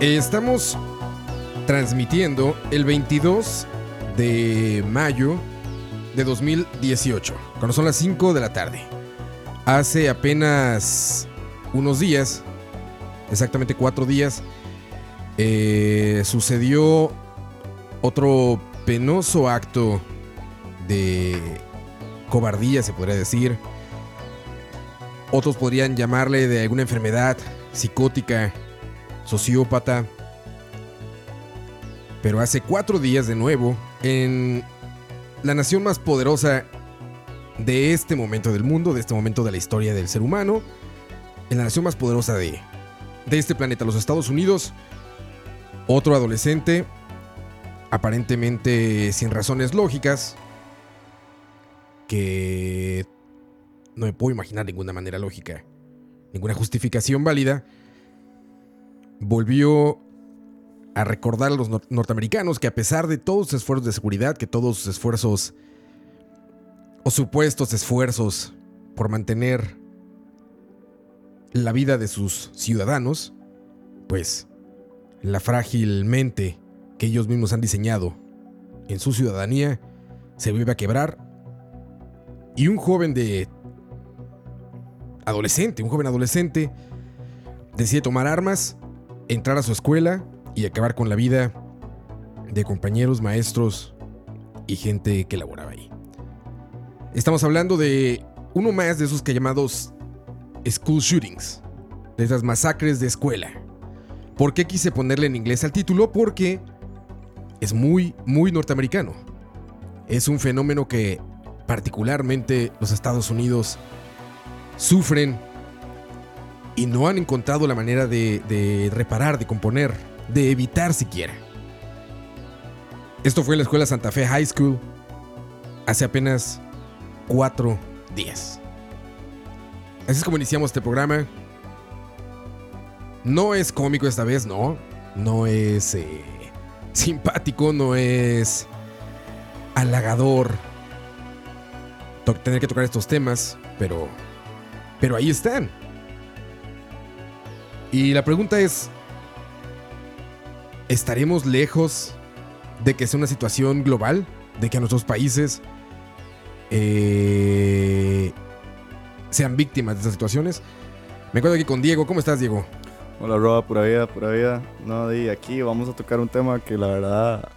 Estamos transmitiendo el 22 de mayo de 2018, cuando son las 5 de la tarde. Hace apenas unos días, exactamente cuatro días, eh, sucedió otro penoso acto de cobardía, se podría decir. Otros podrían llamarle de alguna enfermedad psicótica, sociópata. Pero hace cuatro días de nuevo, en la nación más poderosa de este momento del mundo, de este momento de la historia del ser humano, en la nación más poderosa de, de este planeta, los Estados Unidos, otro adolescente, aparentemente sin razones lógicas, que no me puedo imaginar ninguna manera lógica, ninguna justificación válida, volvió a recordar a los nor- norteamericanos que a pesar de todos sus esfuerzos de seguridad, que todos sus esfuerzos o supuestos esfuerzos por mantener la vida de sus ciudadanos, pues la frágil mente que ellos mismos han diseñado en su ciudadanía se vuelve a quebrar. Y un joven de adolescente, un joven adolescente decide tomar armas, entrar a su escuela y acabar con la vida de compañeros, maestros y gente que laboraba ahí. Estamos hablando de uno más de esos que llamados school shootings, de esas masacres de escuela. ¿Por qué quise ponerle en inglés al título? Porque es muy, muy norteamericano. Es un fenómeno que particularmente los Estados Unidos sufren y no han encontrado la manera de, reparar, de componer, de evitar siquiera. Esto fue en la escuela Santa Fe High School hace apenas cuatro días. Así es como iniciamos este programa. No es cómico esta vez, no. No es eh, simpático, no es halagador tener que tocar estos temas, pero, pero ahí están. Y la pregunta es, ¿estaremos lejos de que sea una situación global? De que nuestros países eh, sean víctimas de estas situaciones. Me encuentro aquí con Diego. ¿Cómo estás, Diego? Hola, Roa, pura vida, pura vida. No, di, aquí vamos a tocar un tema que la verdad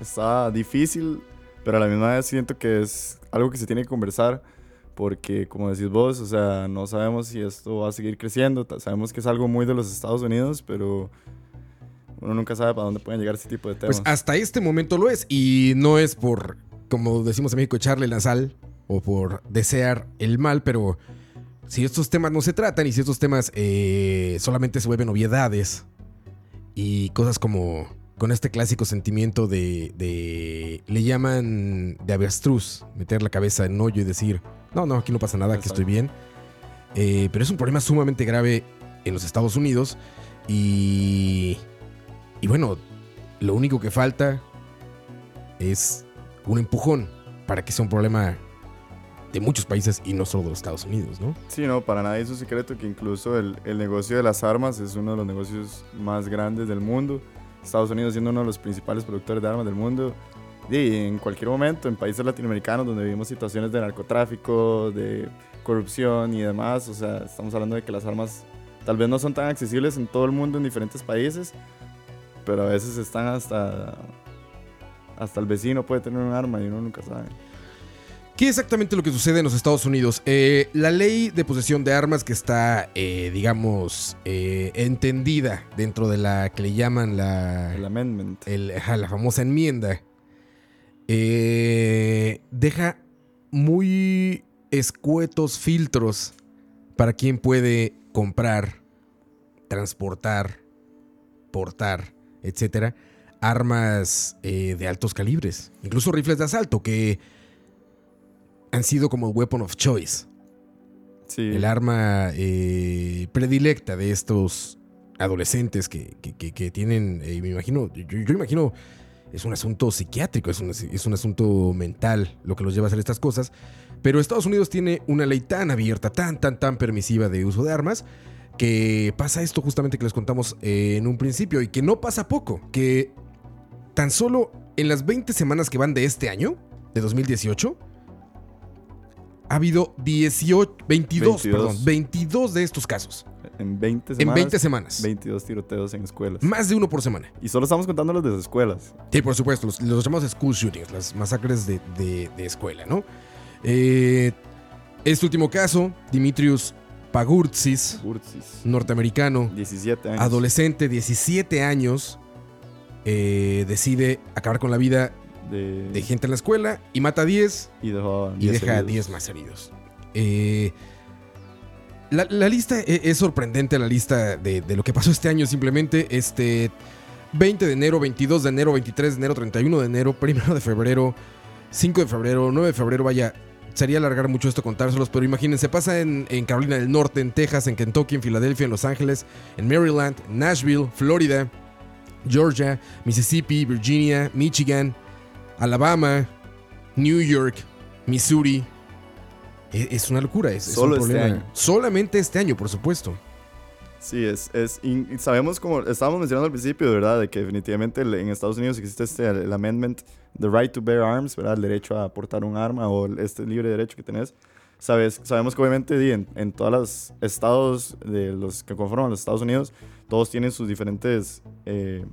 está difícil, pero a la misma vez siento que es algo que se tiene que conversar, porque como decís vos, o sea, no sabemos si esto va a seguir creciendo. Sabemos que es algo muy de los Estados Unidos, pero uno nunca sabe para dónde pueden llegar este tipo de temas. Pues hasta este momento lo es. Y no es por, como decimos en México, echarle la sal o por desear el mal, pero si estos temas no se tratan y si estos temas eh, solamente se vuelven obviedades y cosas como con este clásico sentimiento de, de- le llaman de avestruz, meter la cabeza en hoyo y decir, no, no, aquí no pasa nada, aquí estoy bien. Eh, pero es un problema sumamente grave en los Estados Unidos y, y bueno, lo único que falta es un empujón para que sea un problema de muchos países y no solo de los Estados Unidos, ¿no? Sí, no, para nadie es un secreto que incluso el, el negocio de las armas es uno de los negocios más grandes del mundo. Estados Unidos siendo uno de los principales productores de armas del mundo. y en cualquier momento en países latinoamericanos donde vivimos situaciones de narcotráfico, de corrupción y demás, o sea, estamos hablando de que las armas tal vez no son tan accesibles en todo el mundo en diferentes países, pero a veces están hasta hasta el vecino puede tener un arma y uno nunca sabe. ¿Qué es exactamente lo que sucede en los Estados Unidos? Eh, la ley de posesión de armas que está, eh, digamos, eh, entendida dentro de la que le llaman la... El amendment. el- ajá, la famosa enmienda, eh, deja muy escuetos filtros para quien puede comprar, transportar, portar, etcétera, armas de altos calibres, incluso rifles de asalto que han sido como weapon of choice Sí. el arma eh, predilecta de estos adolescentes que, que- que- que tienen, eh, me imagino, yo, yo imagino, es un asunto psiquiátrico, es un, es un asunto mental lo que los lleva a hacer estas cosas, pero Estados Unidos tiene una ley tan abierta, tan, tan, tan permisiva de uso de armas, que pasa esto justamente que les contamos eh, en un principio y que no pasa poco, que tan solo en las 20 semanas que van de este año, de 2018, ha habido 18, 22, 22. perdón, 22 de estos casos. En 20 En semanas. 20 semanas. 22 tiroteos en escuelas. Más de uno por semana. Y solo estamos contando los de las escuelas. Sí, por supuesto, los, los llamamos school shootings, las masacres de, de- de escuela, ¿no? Eh, este último caso, Dimitrius Pagurtsis, Ursis. norteamericano, 17 años. adolescente, 17 años, eh, decide acabar con la vida de, de gente en la escuela y mata a 10 y dejó a y 10 deja a heridos. 10 más heridos. Eh, la, la lista e- es, sorprendente, la lista de, de lo que pasó este año. Simplemente, este 20 de enero, 22 de enero, 23 de enero, 31 de enero, 1 de febrero, 5 de febrero, 9 de febrero. Vaya, sería alargar mucho esto contárselos, pero imagínense, pasa en, en Carolina del Norte, en Texas, en Kentucky, en Filadelfia, en Los Ángeles, en Maryland, Nashville, Florida, Georgia, Mississippi, Virginia, Michigan, Alabama, New York, Missouri. E- Es una locura, es, es Solo este problema. año. Solamente este año, por supuesto. Sí, es, es sabemos como estábamos mencionando al principio, verdad, de que definitivamente en Estados Unidos existe este el amendment, the right to bear arms, ¿verdad? El derecho a portar un arma o este libre derecho que tenés. Sabes, sabemos que obviamente en todos los estados de los que conforman los Estados Unidos, todos tienen sus diferentes eh,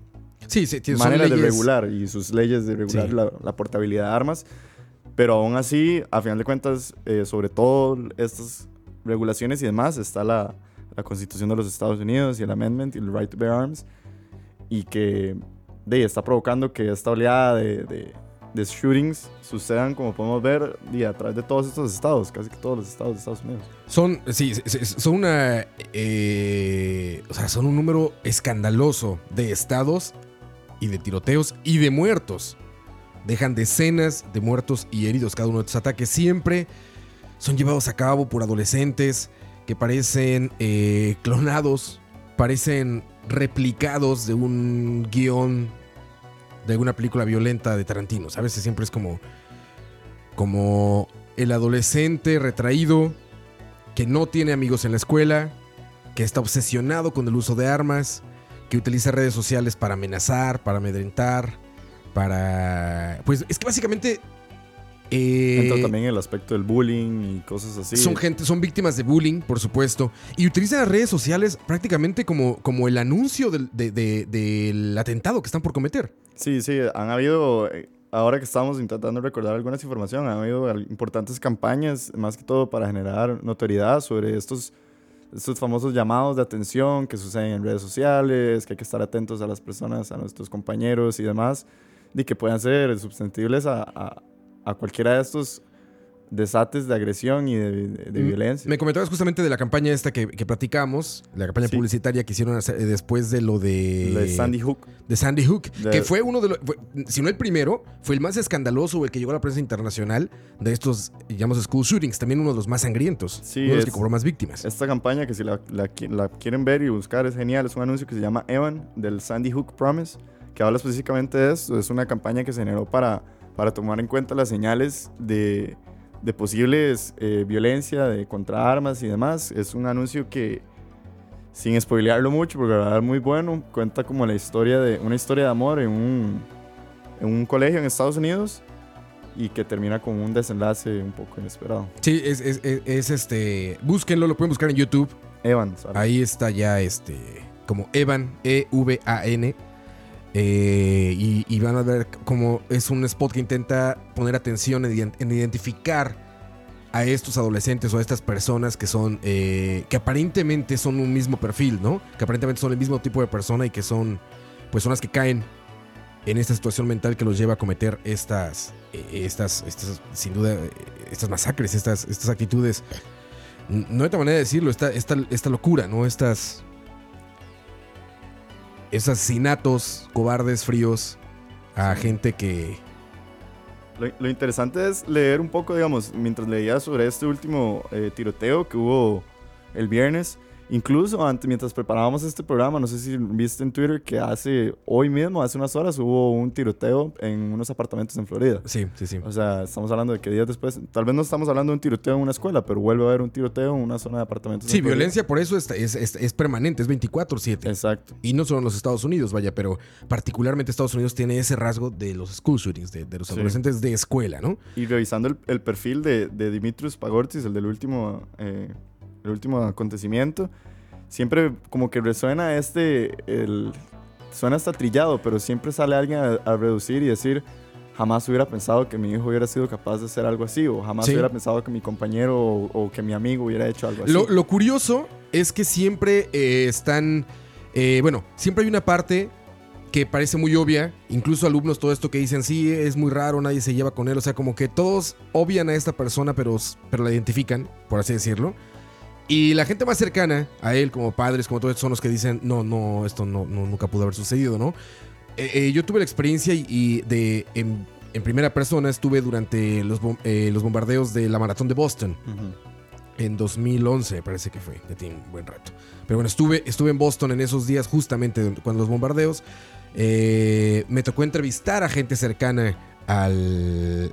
Sí, sí, son maneras de regular y sus leyes de regular Sí. la, la portabilidad de armas. Pero aún así, a final de cuentas, eh, sobre todo estas regulaciones y demás, está la, la Constitución de los Estados Unidos y el Amendment y el Right to Bear Arms. Y que de, está provocando que esta oleada de, de, de shootings sucedan, como podemos ver, di, a través de todos estos estados, casi que todos los estados de Estados Unidos. Son, sí, son una. eh, o sea, son un número escandaloso de estados y de tiroteos y de muertos. Dejan decenas de muertos y heridos cada uno de estos ataques. Siempre son llevados a cabo por adolescentes que parecen eh, clonados, parecen replicados de un guion de alguna película violenta de Tarantino. ¿Sabes? Siempre es como. Como el adolescente retraído que no tiene amigos en la escuela, que está obsesionado con el uso de armas, que utiliza redes sociales para amenazar, para amedrentar, para... Pues es que básicamente... eh, Entra también el aspecto del bullying y cosas así. son gente, son víctimas de bullying, por supuesto, y utilizan las redes sociales prácticamente como, como el anuncio del, de- de- del atentado que están por cometer. Sí, sí, han habido, eh, ahora que estamos intentando recordar algunas información, han habido importantes campañas, más que todo para generar notoriedad sobre estos, estos famosos llamados de atención que suceden en redes sociales, que hay que estar atentos a las personas, a nuestros compañeros y demás, y que puedan ser susceptibles a, a- a cualquiera de estos desates de agresión y de, de- de Mm, violencia. Me comentabas justamente de la campaña esta que, que platicamos, la campaña Sí. publicitaria que hicieron después de lo de... De Sandy Hook. de Sandy Hook, De- que fue uno de los, fue- si no el primero, fue el más escandaloso el que llegó a la prensa internacional de estos, llamamos school shootings, también uno de los más sangrientos, Sí, uno de los es- que cobró más víctimas. Esta campaña, que si la, la qui- la quieren ver y buscar, es genial. Es un anuncio que se llama Evan, del Sandy Hook Promise, que habla específicamente de esto. Es una campaña que se generó para, para tomar en cuenta las señales de, de posibles eh, violencia de, contra armas y demás. Es un anuncio que, sin spoilearlo mucho, porque la verdad es muy bueno, cuenta como la historia de una historia de amor en un, en un colegio en Estados Unidos y que termina con un desenlace un poco inesperado. Sí, es, es- es- es, este. Búsquenlo, lo pueden buscar en YouTube. Evan, ¿sabes? Ahí está ya este. Como Evan, E-V-A-N. Eh, y, van a ver como es un spot que intenta poner atención en, ident- en identificar a estos adolescentes o a estas personas que son. eh, que aparentemente son un mismo perfil, ¿no? Que aparentemente son el mismo tipo de persona y que son. Pues son las que caen en esta situación mental que los lleva a cometer estas. eh, estas. estas sin duda. estas masacres, estas, estas actitudes. No hay otra manera de decirlo, esta, esta, esta locura, ¿no? Estas. Esos asesinatos cobardes, fríos, a gente que. Lo, lo interesante es leer un poco, digamos, mientras leía sobre este último eh, tiroteo que hubo el viernes. Incluso antes, mientras preparábamos este programa, no sé si viste en Twitter que hace, hoy mismo, hace unas horas, hubo un tiroteo en unos apartamentos en Florida. Sí, sí, sí. O sea, estamos hablando de que días después, tal vez no estamos hablando de un tiroteo en una escuela, pero vuelve a haber un tiroteo en una zona de apartamentos. en Sí, violencia por eso es, es, es- es permanente, es 24-7. Exacto. Y no solo en los Estados Unidos, vaya, pero particularmente Estados Unidos tiene ese rasgo de los school shootings, de, de los Sí. adolescentes de escuela, ¿no? Y revisando el, el perfil de, de Dimitrios Pagortis, el del último, eh, el último acontecimiento, siempre como que resuena este, el, suena hasta trillado, pero siempre sale alguien a, a reducir y decir, jamás hubiera pensado que mi hijo hubiera sido capaz de hacer algo así, o jamás Sí. hubiera pensado que mi compañero o, o que mi amigo hubiera hecho algo así. Lo, lo curioso es que siempre eh, están, eh, bueno, siempre hay una parte que parece muy obvia, incluso alumnos todo esto que dicen, sí, es muy raro, nadie se lleva con él, o sea, como que todos obvian a esta persona, pero, pero la identifican, por así decirlo. Y la gente más cercana a él, como padres, como todos, son los que dicen, no, no, esto no, no- nunca pudo haber sucedido, ¿no? Eh, eh, yo tuve la experiencia y, y de, en, en primera persona estuve durante los, bom- eh, los bombardeos de la maratón de Boston Ujú. en 2011, me parece que fue, ya tiene un buen rato. Pero bueno, estuve, estuve en Boston en esos días, justamente cuando los bombardeos. Eh, me tocó entrevistar a gente cercana al,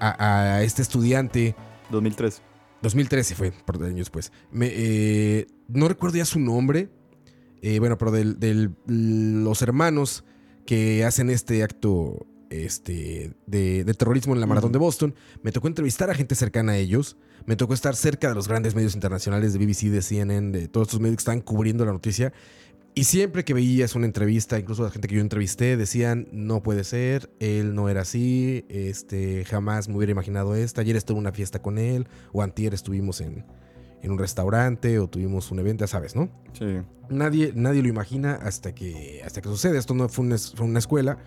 a- a este estudiante. 2003. 2013 fue, por años después. Me, eh, no recuerdo ya su nombre. eh, bueno, pero de los hermanos que hacen este acto este, de, de terrorismo en la maratón de Boston. Me tocó entrevistar a gente cercana a ellos. Me tocó estar cerca de los grandes medios internacionales de BBC, de CNN, de todos estos medios que están cubriendo la noticia. Y siempre que veías una entrevista, incluso la gente que yo entrevisté, decían, no puede ser, él no era así, este, jamás me hubiera imaginado esto. Ayer estuve en una fiesta con él, o antier estuvimos en, en un restaurante, o tuvimos un evento, ya sabes, ¿no? Sí. Nadie, nadie lo imagina hasta que, hasta que sucede. Esto no fue una, fue una escuela,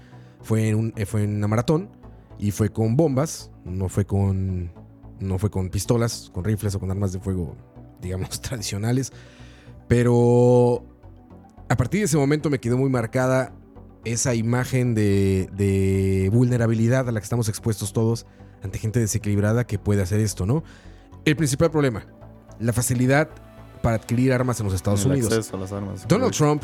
fue en, un, eh, fue en una maratón, y fue con bombas, no fue con, no fue con pistolas, con rifles o con armas de fuego, digamos, tradicionales. Pero a partir de ese momento me quedó muy marcada esa imagen de, de vulnerabilidad a la que estamos expuestos todos ante gente desequilibrada que puede hacer esto, ¿no? El principal problema, la facilidad para adquirir armas en los Estados El Unidos. acceso a las armas. Donald Trump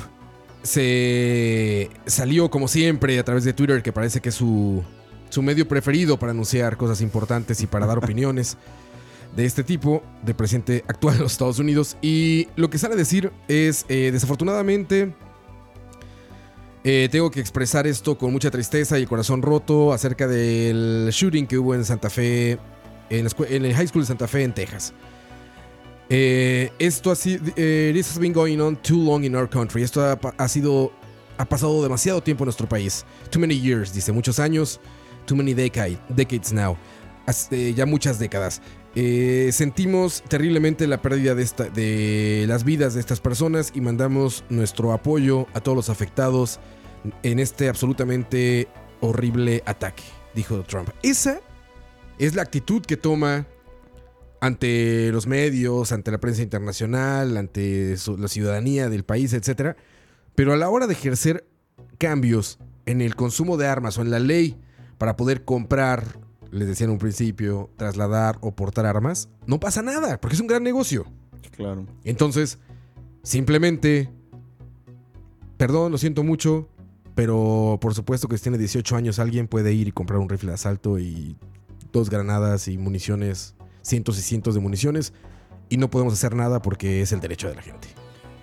se salió como siempre a través de Twitter, que parece que es su, su medio preferido para anunciar cosas importantes y para dar opiniones de este tipo, del presidente actual de los Estados Unidos. Y lo que sale a decir es, eh, desafortunadamente, eh, tengo que expresar esto con mucha tristeza y el corazón roto acerca del shooting que hubo en Santa Fe, en, en el High School de Santa Fe, en Texas. Eh, esto ha sido. this has been going on too long in our country. Esto ha, sido. Ha pasado demasiado tiempo en nuestro país. Too many years, dice, muchos años. Too many decade, decades now. Ya muchas décadas. Eh, sentimos terriblemente la pérdida de, esta, de las vidas de estas personas y mandamos nuestro apoyo a todos los afectados en este absolutamente horrible ataque, dijo Trump. Esa es la actitud que toma ante los medios, ante la prensa internacional, ante la ciudadanía del país, etc. Pero a la hora de ejercer cambios en el consumo de armas o en la ley para poder comprar, les decía en un principio, trasladar o portar armas, no pasa nada, porque es un gran negocio. Claro. Entonces, simplemente, perdón, lo siento mucho, pero por supuesto que si tiene 18 años alguien puede ir y comprar un rifle de asalto y dos granadas y municiones, cientos y cientos de municiones, y no podemos hacer nada porque es el derecho de la gente.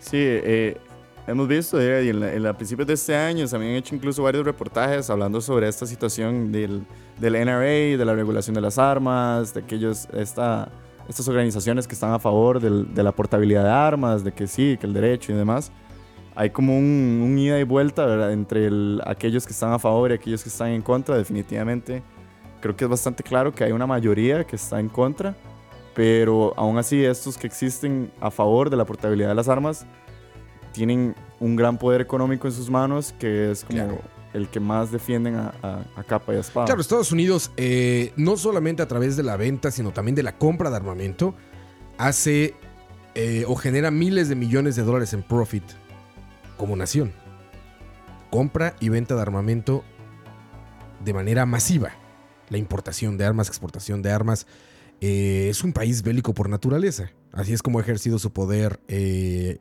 Sí, eh, hemos visto, eh, y en, la- en la principios de este año se habían hecho incluso varios reportajes hablando sobre esta situación del, del NRA, de la regulación de las armas, de aquellos, esta, estas organizaciones que están a favor del- de la portabilidad de armas, de que sí, que el derecho y demás. Hay como un, un ida y vuelta ¿verdad? entre el- aquellos que están a favor y aquellos que están en contra, definitivamente. Creo que es bastante claro que hay una mayoría que está en contra, pero aún así estos que existen a favor de la portabilidad de las armas tienen un gran poder económico en sus manos que es como Claro. el que más defienden a, a- a capa y a espada. Claro, Estados Unidos, eh, no solamente a través de la venta, sino también de la compra de armamento, hace eh, o genera miles de millones de dólares en profit como nación. Compra y venta de armamento de manera masiva. La importación de armas, exportación de armas. eh, es un país bélico por naturaleza. Así es como ha ejercido su poder eh,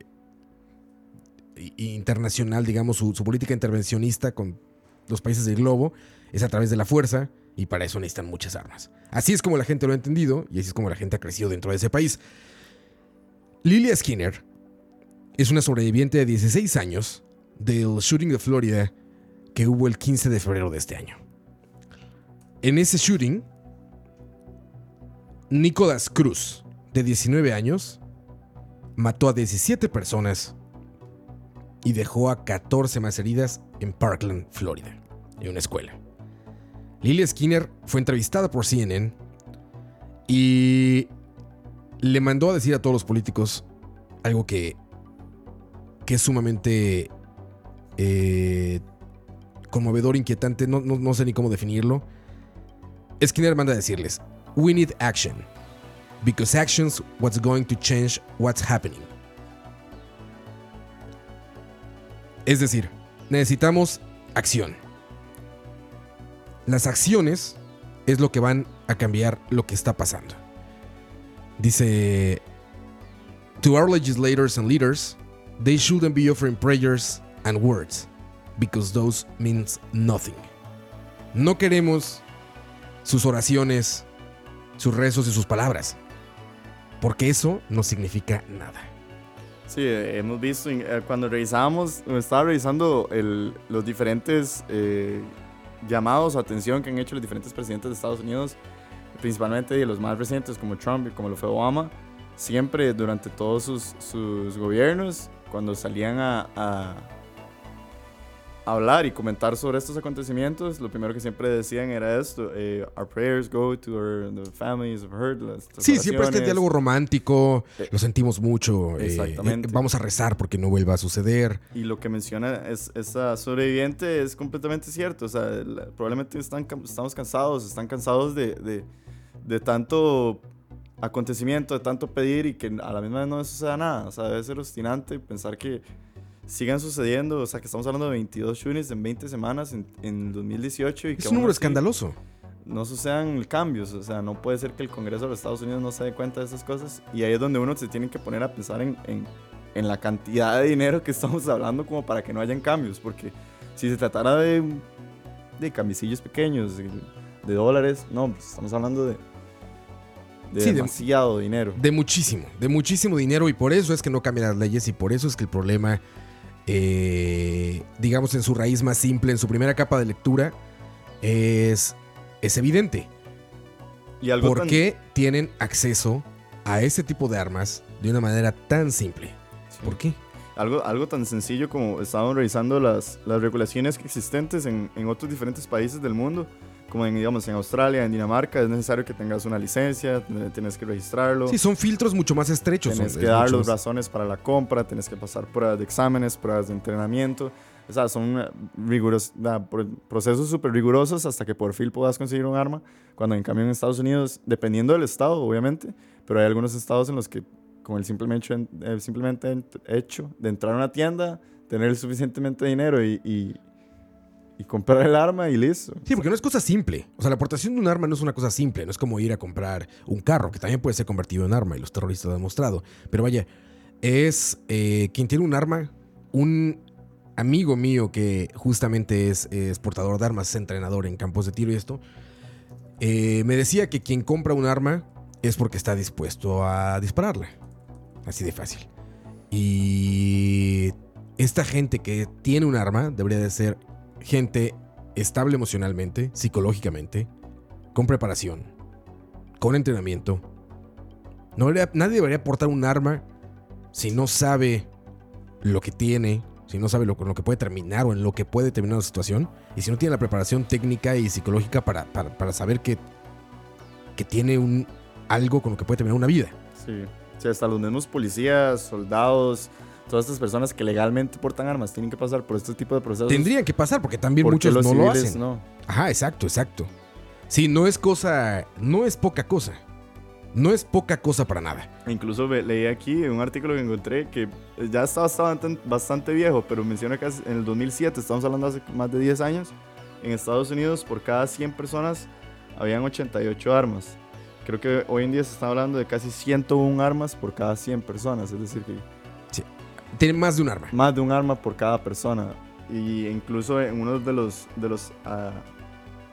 internacional, digamos, su, política intervencionista con los países del globo es a través de la fuerza y para eso necesitan muchas armas. Así es como la gente lo ha entendido y así es como la gente ha crecido dentro de ese país. Lilia Skinner es una sobreviviente de 16 años del shooting de Florida que hubo el 15 de febrero de este año. En ese shooting, Nicolás Cruz, de 19 años, mató a 17 personas y dejó a 14 más heridas en Parkland, Florida, en una escuela. Lilia Skinner fue entrevistada por CNN y le mandó a decir a todos los políticos algo que, que es sumamente eh, conmovedor, inquietante, no, no- no sé ni cómo definirlo. Skinner manda a decirles, we need action, because action's what's going to change what's happening. Es decir, necesitamos acción. Las acciones es lo que van a cambiar lo que está pasando. Dice, to our legislators and leaders, they shouldn't be offering prayers and words, because those means nothing. No queremos sus oraciones, sus rezos y sus palabras, porque eso no significa nada. Sí, eh, hemos visto eh, cuando revisábamos, estaba revisando los diferentes eh, llamados a atención que han hecho los diferentes presidentes de Estados Unidos, principalmente de los más recientes como Trump y como lo fue Obama, siempre durante todos sus, sus gobiernos, cuando salían a hablar y comentar sobre estos acontecimientos, lo primero que siempre decían era esto, eh, our prayers go to our, the families of hurt. Sí, siempre este oraciones". diálogo romántico, Eh, lo sentimos mucho. eh, exactamente. eh, vamos a rezar porque no vuelva a suceder. Y lo que menciona es, esa sobreviviente es completamente cierto. O sea, la- probablemente están, estamos cansados, están cansados de, de, de tanto acontecimiento, de tanto pedir y que a la misma vez no suceda nada. O sea, debe ser obstinante pensar que sigan sucediendo. O sea, que estamos hablando de 22 shootings en 20 semanas en, en 2018 y que Es un número así escandaloso. no sucedan cambios. O sea, no puede ser que el Congreso de los Estados Unidos no se dé cuenta de esas cosas. Y ahí es donde uno se tiene que poner a pensar en, en, en la cantidad de dinero que estamos hablando como para que no hayan cambios. Porque si se tratara de, de camisillos pequeños, de, de dólares, no, pues estamos hablando de, de Sí, de- demasiado dinero. De muchísimo, de muchísimo dinero y por eso es que no cambian las leyes y por eso es que el problema, eh, digamos en su raíz más simple, en su primera capa de lectura, es, es evidente. Y algo ¿Por tan- qué tienen acceso a ese tipo de armas de una manera tan simple? Sí. ¿Por qué? Algo, algo tan sencillo como estábamos revisando las, las regulaciones existentes en, en otros diferentes países del mundo, como en, digamos, en Australia, en Dinamarca, es necesario que tengas una licencia, ten- tienes que registrarlo, Sí, son filtros mucho más estrechos. tienes que dar las razones para la compra, tienes que pasar pruebas de exámenes, pruebas de entrenamiento. O sea, son eh, riguros, procesos súper rigurosos hasta que por fin puedas conseguir un arma. Cuando en cambio en Estados Unidos, dependiendo del estado, obviamente, pero hay algunos estados en los que con el simplemente, simplemente ent- hecho de entrar a una tienda, tener suficientemente dinero y, y, y comprar el arma y listo. Sí, porque no es cosa simple. O sea, la aportación de un arma no es una cosa simple. No es como ir a comprar un carro, que también puede ser convertido en arma y los terroristas lo han demostrado. Pero vaya, es eh, quien tiene un arma, un amigo mío que justamente es, es portador de armas, es entrenador en campos de tiro y esto, eh, me decía que quien compra un arma es porque está dispuesto a dispararla. Así de fácil. Y esta gente que tiene un arma debería de ser gente estable emocionalmente, psicológicamente, con preparación, con entrenamiento. Nadie debería portar un arma si no sabe lo que tiene, si no sabe lo, con lo que puede terminar o en lo que puede terminar una situación, y si no tiene la preparación técnica y psicológica para, para- para saber que, que tiene un, algo con lo que puede terminar una vida. Sí. Sí, hasta los mismos policías, soldados, todas estas personas que legalmente portan armas tienen que pasar por este tipo de procesos. Tendrían que pasar porque también ¿Por qué muchos los no lo hacen. no? Ajá, exacto, exacto. Sí, no es cosa, no es poca cosa. No es poca cosa para nada. Incluso leí aquí un artículo que encontré que ya está bastante, bastante viejo, pero menciona que en el 2007, estamos hablando hace más de 10 años, en Estados Unidos por cada 100 personas habían 88 armas. Creo que hoy en día se está hablando de casi 101 armas por cada 100 personas, es decir, que Tiene más de un arma. más de un arma por cada persona. Y incluso en uno de los, de los ah,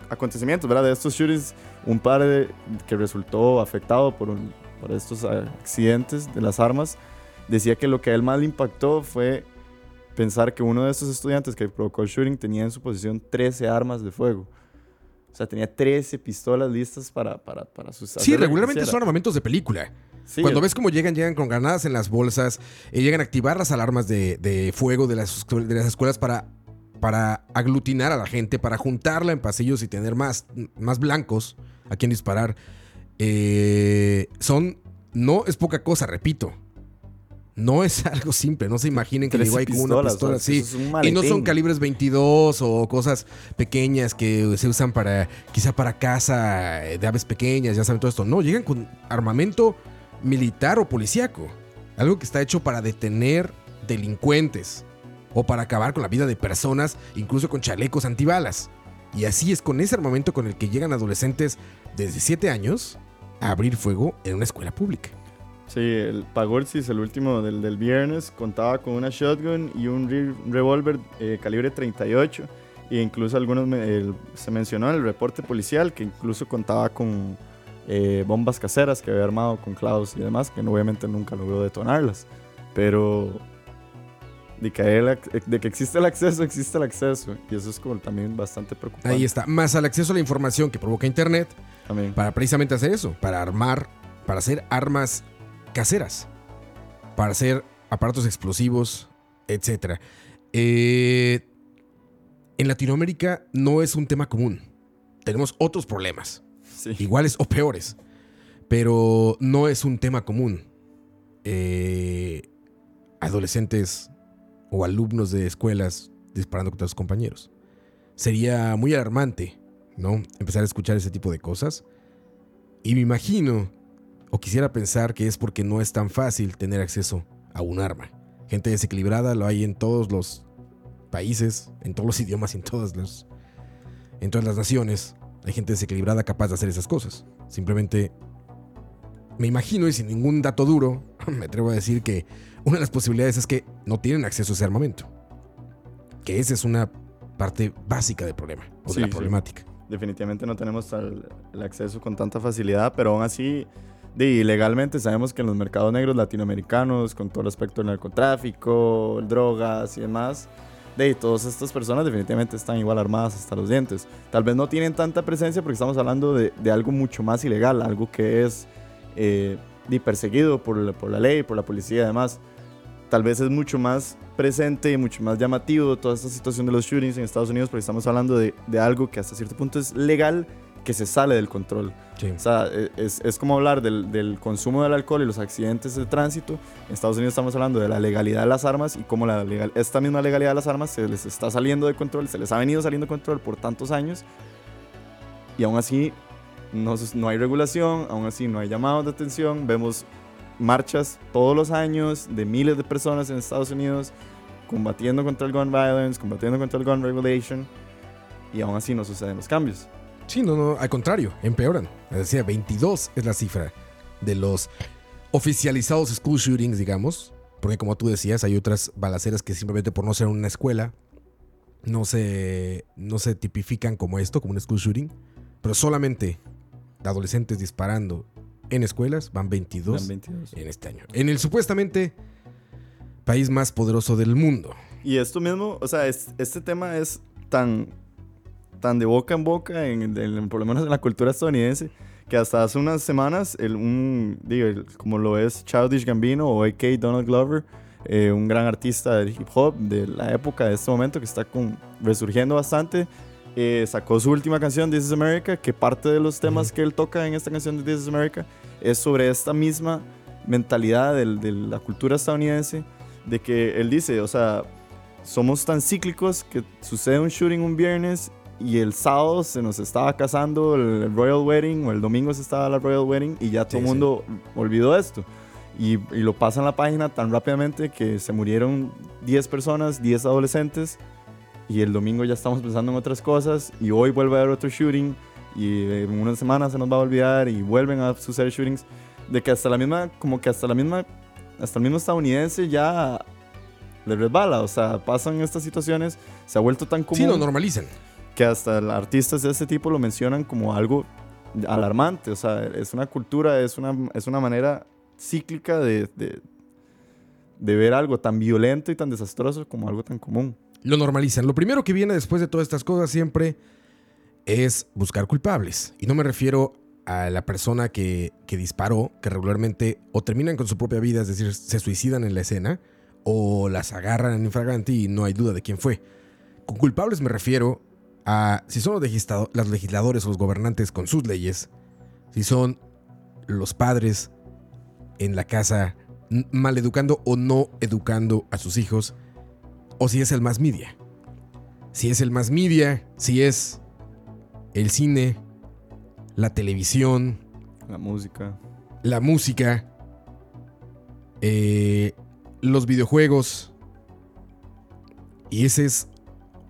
acontecimientos, ¿verdad? De estos shootings, un padre que resultó afectado por, un- por estos ah, accidentes de las armas, decía que lo que a él más le impactó fue pensar que uno de estos estudiantes que provocó el shooting tenía en su posesión 13 armas de fuego. O sea, tenía 13 pistolas listas para, para, para sus... Sí, regularmente son armamentos de película. Sí, Cuando ves cómo llegan, llegan con granadas en las bolsas, y llegan a activar las alarmas de, de fuego de las, de las escuelas para, para aglutinar a la gente, para juntarla en pasillos y tener más, más blancos a quien disparar. Eh, son, no es poca cosa, repito. No es algo simple, no se imaginen que 13 llegó ahí con una pistola así. un Y no son calibres 22 o cosas pequeñas que se usan para, quizá para caza eh, de aves pequeñas, ya saben todo esto. No, llegan con armamento militar o policíaco. Algo que está hecho para detener delincuentes o para acabar con la vida de personas, incluso con chalecos antibalas. Y así es con ese armamento con el que llegan adolescentes desde 7 años a abrir fuego en una escuela pública. Sí, el Pagorsis, el último del, del viernes, contaba con una shotgun y un re- revólver eh, calibre 38. E incluso algunos se mencionó en el reporte policial que incluso contaba con eh, bombas caseras que había armado con clavos y demás, que no- obviamente nunca logró detonarlas. Pero de que, hay el ac- de que existe el acceso, existe el acceso. Y eso es como también bastante preocupante. Ahí está. Más al acceso a la información que provoca Internet, También. para precisamente hacer eso, para armar, para hacer armas caseras, para hacer aparatos explosivos, etc. Eh, en Latinoamérica no es un tema común. Tenemos otros problemas, Iguales o peores, pero no es un tema común. Eh, adolescentes o alumnos de escuelas disparando contra sus compañeros. Sería muy alarmante, ¿no? Empezar a escuchar ese tipo de cosas. Y me imagino, o quisiera pensar que es porque no es tan fácil tener acceso a un arma. Gente desequilibrada lo hay en todos los países, en todos los idiomas, en todas las, en todas las naciones. Hay gente desequilibrada capaz de hacer esas cosas. Simplemente me imagino y sin ningún dato duro, me atrevo a decir que una de las posibilidades es que no tienen acceso a ese armamento. Que esa es una parte básica del problema o de la sí. problemática. definitivamente no tenemos el, el acceso con tanta facilidad, pero aún así, de, ilegalmente sabemos que en los mercados negros latinoamericanos, con todo el aspecto del narcotráfico, drogas y demás, de todas estas personas definitivamente están igual armadas hasta los dientes. Tal vez no tienen tanta presencia porque estamos hablando de, de algo mucho más ilegal, algo que es eh, perseguido por la, por la ley, por la policía y demás. Tal vez es mucho más presente y mucho más llamativo toda esta situación de los shootings en Estados Unidos porque estamos hablando de, de algo que hasta cierto punto es legal que se sale del control. Sí. O sea, e- es, es como hablar del, del consumo del alcohol y los accidentes de tránsito. En Estados Unidos estamos hablando de la legalidad de las armas y cómo la legal, esta misma legalidad de las armas se les está saliendo de control, se les ha venido saliendo de control por tantos años y aún así no, no hay regulación, aún así no hay llamados de atención. Vemos marchas todos los años de miles de personas en Estados Unidos combatiendo contra el gun violence, combatiendo contra el gun regulation y aún así no suceden los cambios. Sí, no, no, al contrario, empeoran. Les decía, 22 es la cifra de los oficializados school shootings, digamos. Porque como tú decías, hay otras balaceras que simplemente por no ser una escuela no se, no se tipifican como esto, como un school shooting. Pero solamente de adolescentes disparando en escuelas van 22 Eran 22. en este año. En el supuestamente país más poderoso del mundo. Y esto mismo, o sea, es- este tema es tan, tan de boca en boca, en, en- por lo menos en la cultura estadounidense, que hasta hace unas semanas, el, un, digo, como lo es Childish Gambino o A.K. Donald Glover, eh, un gran artista del hip hop de la época, de este momento, que está con, resurgiendo bastante, eh, sacó su última canción, This is America, que parte de los temas que él toca en esta canción de This is America es sobre esta misma mentalidad de la cultura estadounidense, de que él dice, o sea, somos tan cíclicos que sucede un shooting un viernes y el sábado se nos estaba casando el Royal Wedding o el domingo se estaba la Royal Wedding y ya todo el Sí, sí. mundo olvidó esto. Y, y lo pasa en la página tan rápidamente que se murieron 10 personas, 10 adolescentes y el domingo ya estamos pensando en otras cosas y hoy vuelve a haber otro shooting y en una semana se nos va a olvidar y vuelven a suceder shootings de que hasta la misma como que hasta la misma hasta el mismo estadounidense ya le resbala, o sea, pasan estas situaciones, se ha vuelto tan común Sí, lo normalizan. Que hasta artistas de este tipo lo mencionan como algo alarmante, o sea, es una cultura, es una, es una manera cíclica de, de, de ver algo tan violento y tan desastroso como algo tan común. Lo normalizan. Lo primero que viene después de todas estas cosas siempre es buscar culpables. Y no me refiero a la persona que, que disparó, que regularmente o terminan con su propia vida, es decir, se suicidan en la escena, o las agarran en infragante y no hay duda de quién fue. Con culpables me refiero a si son los, legislado- los legisladores o los gobernantes con sus leyes, si son los padres en la casa n- mal educando o no educando a sus hijos, o si es el más media. Si es el más media, si es el cine, la televisión, La música. la música, eh, los videojuegos. Y ese es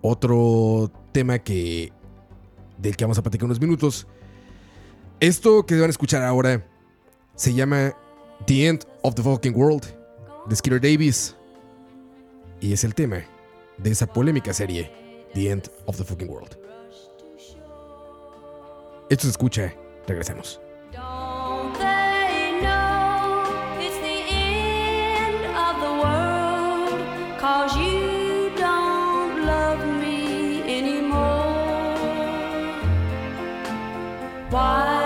otro tema que del que vamos a platicar unos minutos. Esto que van a escuchar ahora se llama The End of the Fucking World de Skeeter Davis. Y es el tema de esa polémica serie, The End of the Fucking World. Esto se escucha, regresamos. Why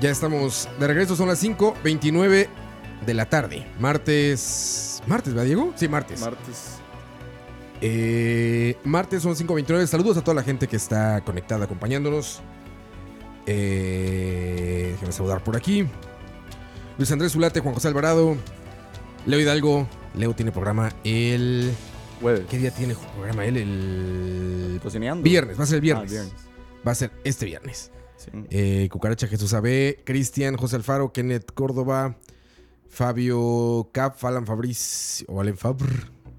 Ya estamos de regreso, son las 5.29 de la tarde. Martes. ¿Martes, va Diego? Sí, martes. Martes. Eh, martes son 5.29. Saludos a toda la gente que está conectada acompañándonos. Eh, déjame saludar por aquí. Luis Andrés Zulate, Juan José Alvarado, Leo Hidalgo. Leo tiene programa el. Jueves. ¿Qué día tiene programa él? El. Tocineando. Viernes, va a ser el Ah, viernes. Va a ser este viernes. Sí. Eh, Cucaracha Jesús AB, Cristian, José Alfaro, Kenneth Córdoba, Fabio Cap, Falan Fabriz, o Valen Fabr,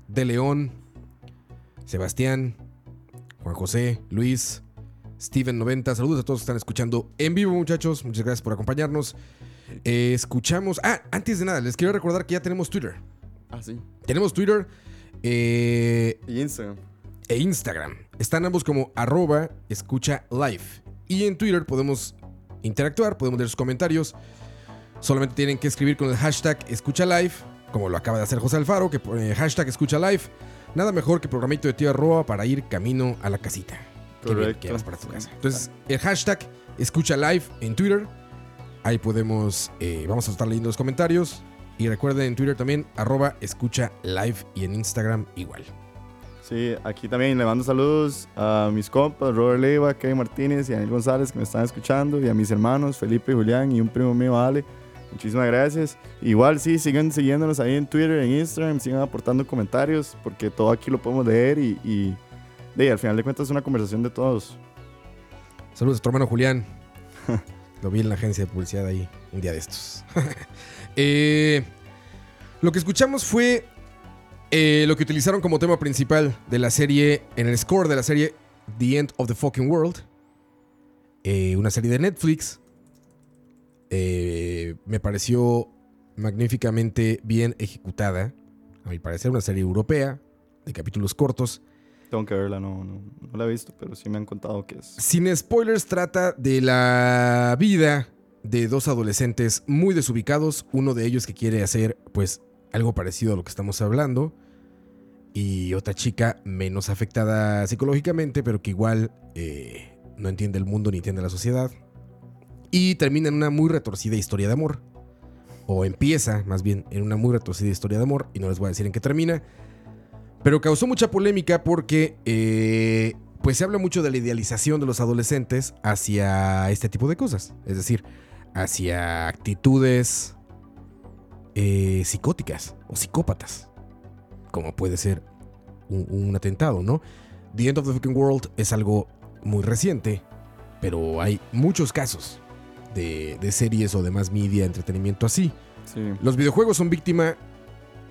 De León, Sebastián, Juan José, Luis, Steven 90. Saludos a todos que están escuchando en vivo, muchachos. Muchas gracias por acompañarnos. Eh, escuchamos. Ah, antes de nada, les quiero recordar que ya tenemos Twitter. Ah, sí. Tenemos Twitter eh, Y Instagram. e Instagram. Están ambos como arroba escucha live. Y en Twitter podemos interactuar, podemos leer sus comentarios. Solamente tienen que escribir con el hashtag escucha live, como lo acaba de hacer José Alfaro, que pone hashtag escucha live. Nada mejor que programito de tío Arroba para ir camino a la casita. Correcto. que vas para tu casa. Entonces, el hashtag escucha live en Twitter. Ahí podemos, eh, vamos a estar leyendo los comentarios. Y recuerden en Twitter también, arroba escucha live y en Instagram igual. Sí, aquí también le mando saludos a mis compas, Robert Leiva, Kevin Martínez y Daniel González que me están escuchando y a mis hermanos Felipe Julián y un primo mío Ale. Muchísimas gracias. Igual sí, sigan siguiéndonos ahí en Twitter, en Instagram, sigan aportando comentarios porque todo aquí lo podemos leer y, y, al final de cuentas es una conversación de todos. Saludos a tu hermano Julián. Lo vi en la agencia de publicidad ahí un día de estos. Eh, lo que escuchamos fue eh, lo que utilizaron como tema principal de la serie, en el score de la serie The End of the Fucking World. Eh, una serie de Netflix. Eh, me pareció magníficamente bien ejecutada. A mi parecer, una serie europea de capítulos cortos. Tengo que verla, no, no, no la he visto, pero sí me han contado que es... Sin spoilers, trata de la vida de dos adolescentes muy desubicados. Uno de ellos que quiere hacer, pues, algo parecido a lo que estamos hablando. Y otra chica menos afectada psicológicamente, pero que igual eh, no entiende el mundo ni entiende la sociedad. Y termina en una muy retorcida historia de amor. O empieza, más bien, en una muy retorcida historia de amor. Y no les voy a decir en qué termina. Pero causó mucha polémica porque eh, pues se habla mucho de la idealización de los adolescentes hacia este tipo de cosas. Es decir, hacia actitudes eh, psicóticas o psicópatas. Como puede ser un, un atentado, ¿no? The End of the Fucking World es algo muy reciente, pero hay muchos casos de, de series o demás media, entretenimiento así. Sí. Los videojuegos son víctima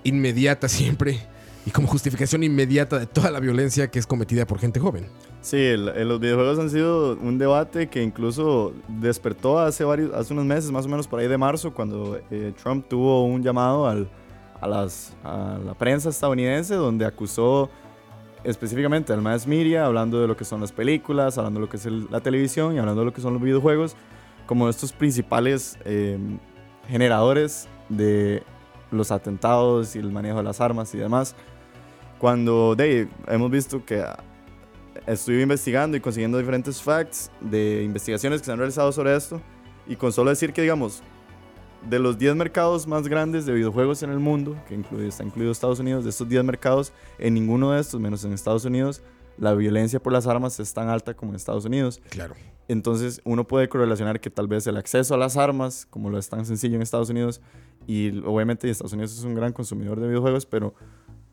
inmediata siempre y como justificación inmediata de toda la violencia que es cometida por gente joven. Sí, el- el- los videojuegos han sido un debate que incluso despertó hace, varios, hace unos meses, más o menos por ahí de marzo, cuando eh, Trump tuvo un llamado al- a, las, a la prensa estadounidense donde acusó específicamente al mass media, hablando de lo que son las películas, hablando de lo que es el- la televisión y hablando de lo que son los videojuegos, como estos principales eh, generadores de los atentados y el manejo de las armas y demás. Cuando de, hemos visto que estuve investigando y consiguiendo diferentes facts de investigaciones que se han realizado sobre esto. Y con solo decir que, digamos, de los 10 mercados más grandes de videojuegos en el mundo, que incluye, está incluido Estados Unidos, de estos 10 mercados, en ninguno de estos, menos en Estados Unidos, la violencia por las armas es tan alta como en Estados Unidos. Claro. Entonces uno puede correlacionar que tal vez el acceso a las armas, como lo es tan sencillo en Estados Unidos, y obviamente Estados Unidos es un gran consumidor de videojuegos, pero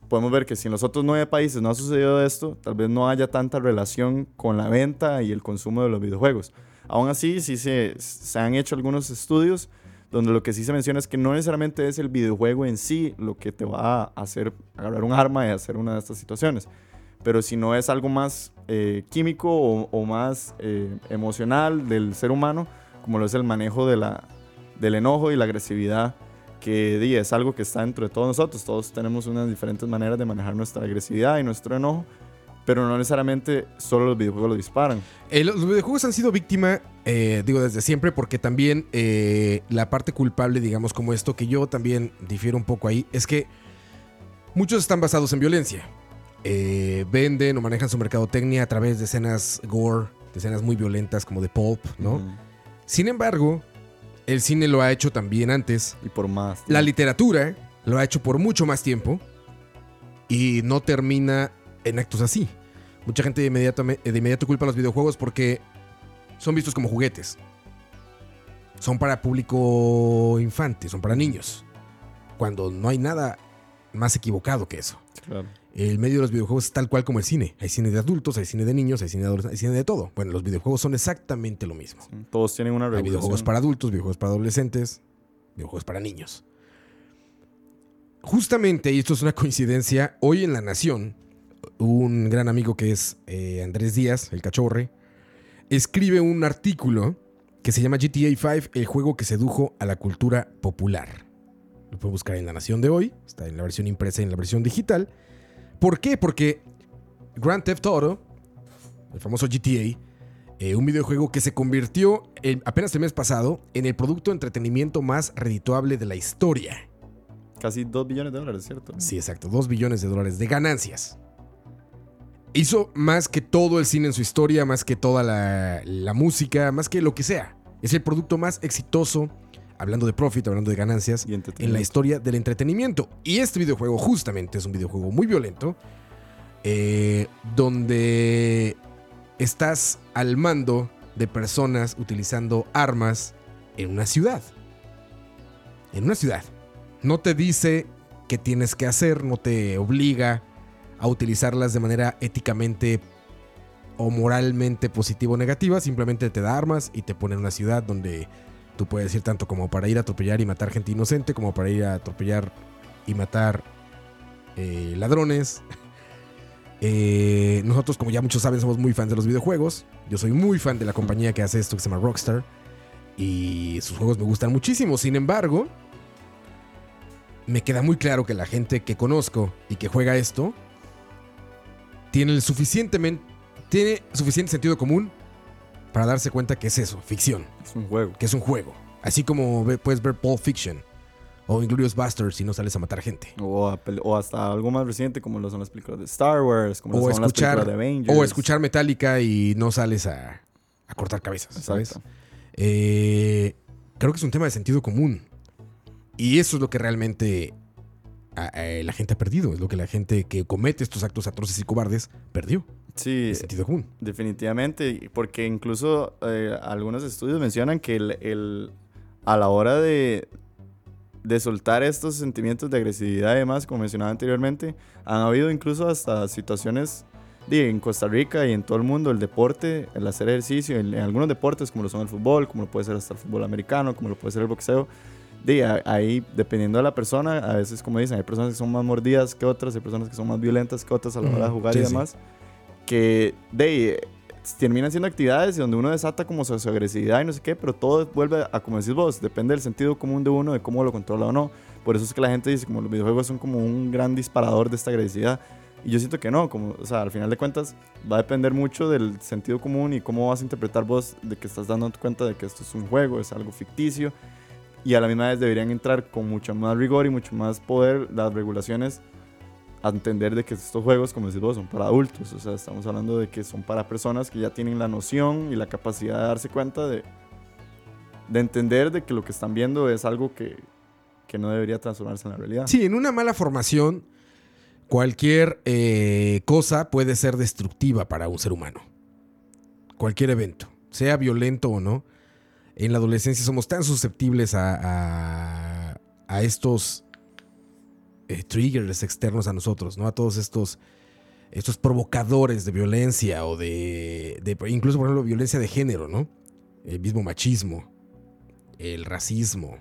podemos ver que si en los otros nueve países no ha sucedido esto, tal vez no haya tanta relación con la venta y el consumo de los videojuegos. Aún así, sí se, se han hecho algunos estudios donde lo que sí se menciona es que no necesariamente es el videojuego en sí lo que te va a hacer agarrar un arma y hacer una de estas situaciones, pero si no es algo más eh, químico o, o más eh, emocional del ser humano, como lo es el manejo de la, del enojo y la agresividad, que di, es algo que está dentro de todos nosotros. Todos tenemos unas diferentes maneras de manejar nuestra agresividad y nuestro enojo, pero no necesariamente solo los videojuegos lo disparan. Eh, los videojuegos han sido víctima, eh, digo, desde siempre, porque también eh, la parte culpable, digamos, como esto, que yo también difiero un poco ahí, es que muchos están basados en violencia. Eh, venden o manejan su mercadotecnia a través de escenas gore, de escenas muy violentas como de pulp, ¿no? Sin embargo, el cine lo ha hecho también antes. Y por más. La literatura lo ha hecho por mucho más tiempo y no termina en actos así. Mucha gente de inmediato, de inmediato culpa a los videojuegos porque son vistos como juguetes. son para público infante, son para niños. Cuando no hay nada más equivocado que eso. Claro. El medio de los videojuegos es tal cual como el cine. Hay cine de adultos, hay cine de niños, hay cine de adolescentes, hay cine de todo. Bueno, los videojuegos son exactamente lo mismo. Todos tienen una Hay regulación. videojuegos para adultos, videojuegos para adolescentes, videojuegos para niños. Justamente, y esto es una coincidencia, hoy en La Nación, un gran amigo que es eh, Andrés Díaz, el cachorre, escribe un artículo que se llama GTA V, el juego que sedujo a la cultura popular. Lo pueden buscar en La Nación de hoy, está en la versión impresa y en la versión digital. ¿Por qué? Porque Grand Theft Auto, el famoso GTA, eh, un videojuego que se convirtió en- apenas el mes pasado en el producto de entretenimiento más redituable de la historia. Casi 2 billones de dólares, ¿cierto? Sí, exacto, 2 billones de dólares de ganancias. Hizo más que todo el cine en su historia, más que toda la, la música, más que lo que sea. Es el producto más exitoso, hablando de profit, hablando de ganancias, en la historia del entretenimiento. Y este videojuego justamente es un videojuego muy violento, eh, donde estás al mando de personas utilizando armas en una ciudad. En una ciudad. No te dice qué tienes que hacer, no te obliga a utilizarlas de manera éticamente o moralmente positiva o negativa, simplemente te da armas y te pone en una ciudad donde tú puedes ir tanto como para ir a atropellar y matar gente inocente, como para ir a atropellar y matar eh, ladrones. Eh, nosotros, como ya muchos saben, somos muy fans de los videojuegos. Yo soy muy fan de la compañía que hace esto que se llama Rockstar. Y sus juegos me gustan muchísimo. Sin embargo, me queda muy claro que la gente que conozco y que juega esto tiene el suficientemente tiene suficiente sentido común para darse cuenta que es eso, ficción, Es un juego. que es un juego. Así como ve- puedes ver Pulp Fiction o Inglorious Basterds si no sales a matar gente. O, a pel- o hasta algo más reciente, como lo son las películas de Star Wars, como lo O son las escuchar, películas de Avengers. o escuchar Metallica y no sales a, a cortar cabezas, ¿sabes? Eh, creo que es un tema de sentido común. Y eso es lo que realmente a- a la gente ha perdido. Es lo que la gente que comete estos actos atroces y cobardes perdió. Sí, El sentido común. definitivamente. Porque incluso eh, algunos estudios mencionan que el, el- a la hora de, de soltar estos sentimientos de agresividad y demás, como mencionaba anteriormente, han habido incluso hasta situaciones en Costa Rica y en todo el mundo, el deporte, el hacer ejercicio, en, en algunos deportes como lo son el fútbol, como lo puede ser hasta el fútbol americano, como lo puede ser el boxeo. A- ahí, dependiendo de la persona, a veces, como dicen, hay personas que son más mordidas que otras, hay personas que son más violentas que otras a la hora de jugar sí, y sí. demás, que de, terminan siendo actividades y donde uno desata como su, su agresividad y no sé qué, pero todo vuelve a, como decís vos, depende del sentido común de uno, de cómo lo controla o no. Por eso es que la gente dice, como los videojuegos son como un gran disparador de esta agresividad. Y yo siento que no, como, o sea, al final de cuentas va a depender mucho del sentido común y cómo vas a interpretar vos de que estás dando cuenta de que esto es un juego, es algo ficticio. Y a la misma vez deberían entrar con mucho más rigor y mucho más poder las regulaciones a entender de que estos juegos, como decís vos, son para adultos. O sea, estamos hablando de que son para personas que ya tienen la noción y la capacidad de darse cuenta de, de entender de que lo que están viendo es algo que, que no debería transformarse en la realidad. Sí, en una mala formación, cualquier eh, cosa puede ser destructiva para un ser humano. Cualquier evento, sea violento o no. En la adolescencia somos tan susceptibles a, a- a estos eh, triggers externos a nosotros, ¿no? A todos estos, estos provocadores de violencia o de, de- incluso, por ejemplo, violencia de género, ¿no? El mismo machismo, el racismo,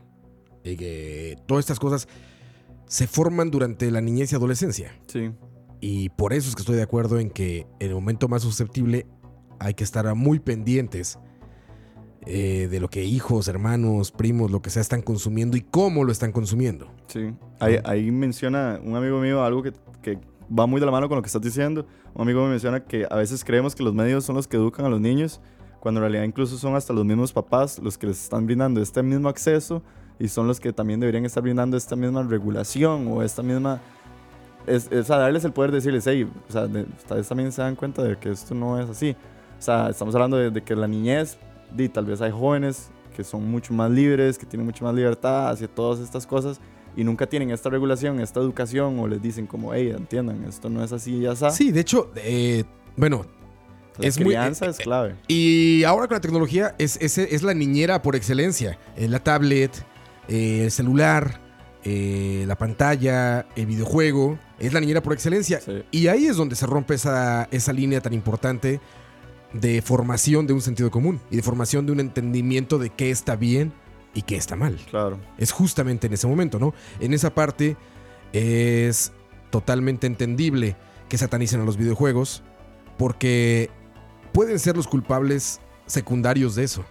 eh, todas estas cosas se forman durante la niñez y adolescencia. Sí, Y por eso es que estoy de acuerdo en que en el momento más susceptible hay que estar muy pendientes eh, de lo que hijos, hermanos, primos, lo que sea, están consumiendo y cómo lo están consumiendo. sí. Ahí, ahí menciona un amigo mío algo que, que va muy de la mano con lo que estás diciendo. Un amigo me menciona que a veces creemos que los medios son los que educan a los niños, cuando en realidad incluso son hasta los mismos papás los que les están brindando este mismo acceso y son los que también deberían estar brindando esta misma regulación o esta misma... Es, es a darles el poder de decirles, hey, o sea, de- ustedes también se dan cuenta de que esto no es así. O sea, estamos hablando de, de que la niñez, y tal vez hay jóvenes que son mucho más libres, que tienen mucho más libertad hacia todas estas cosas y nunca tienen esta regulación, esta educación o les dicen como, hey, entiendan, esto no es así y ya está. Sí, de hecho, eh, bueno, La Es muy- crianza eh, es clave. Y ahora con la tecnología es, es, es la niñera por excelencia. Eh, la tablet, eh, el celular, eh, la pantalla, el videojuego. Es la niñera por excelencia. Sí. Y ahí es donde se rompe esa, esa línea tan importante de formación de un sentido común y de formación de un entendimiento de qué está bien y qué está mal. Claro. Es justamente en ese momento, ¿no? En esa parte es totalmente entendible que satanicen a los videojuegos porque pueden ser los culpables secundarios de eso,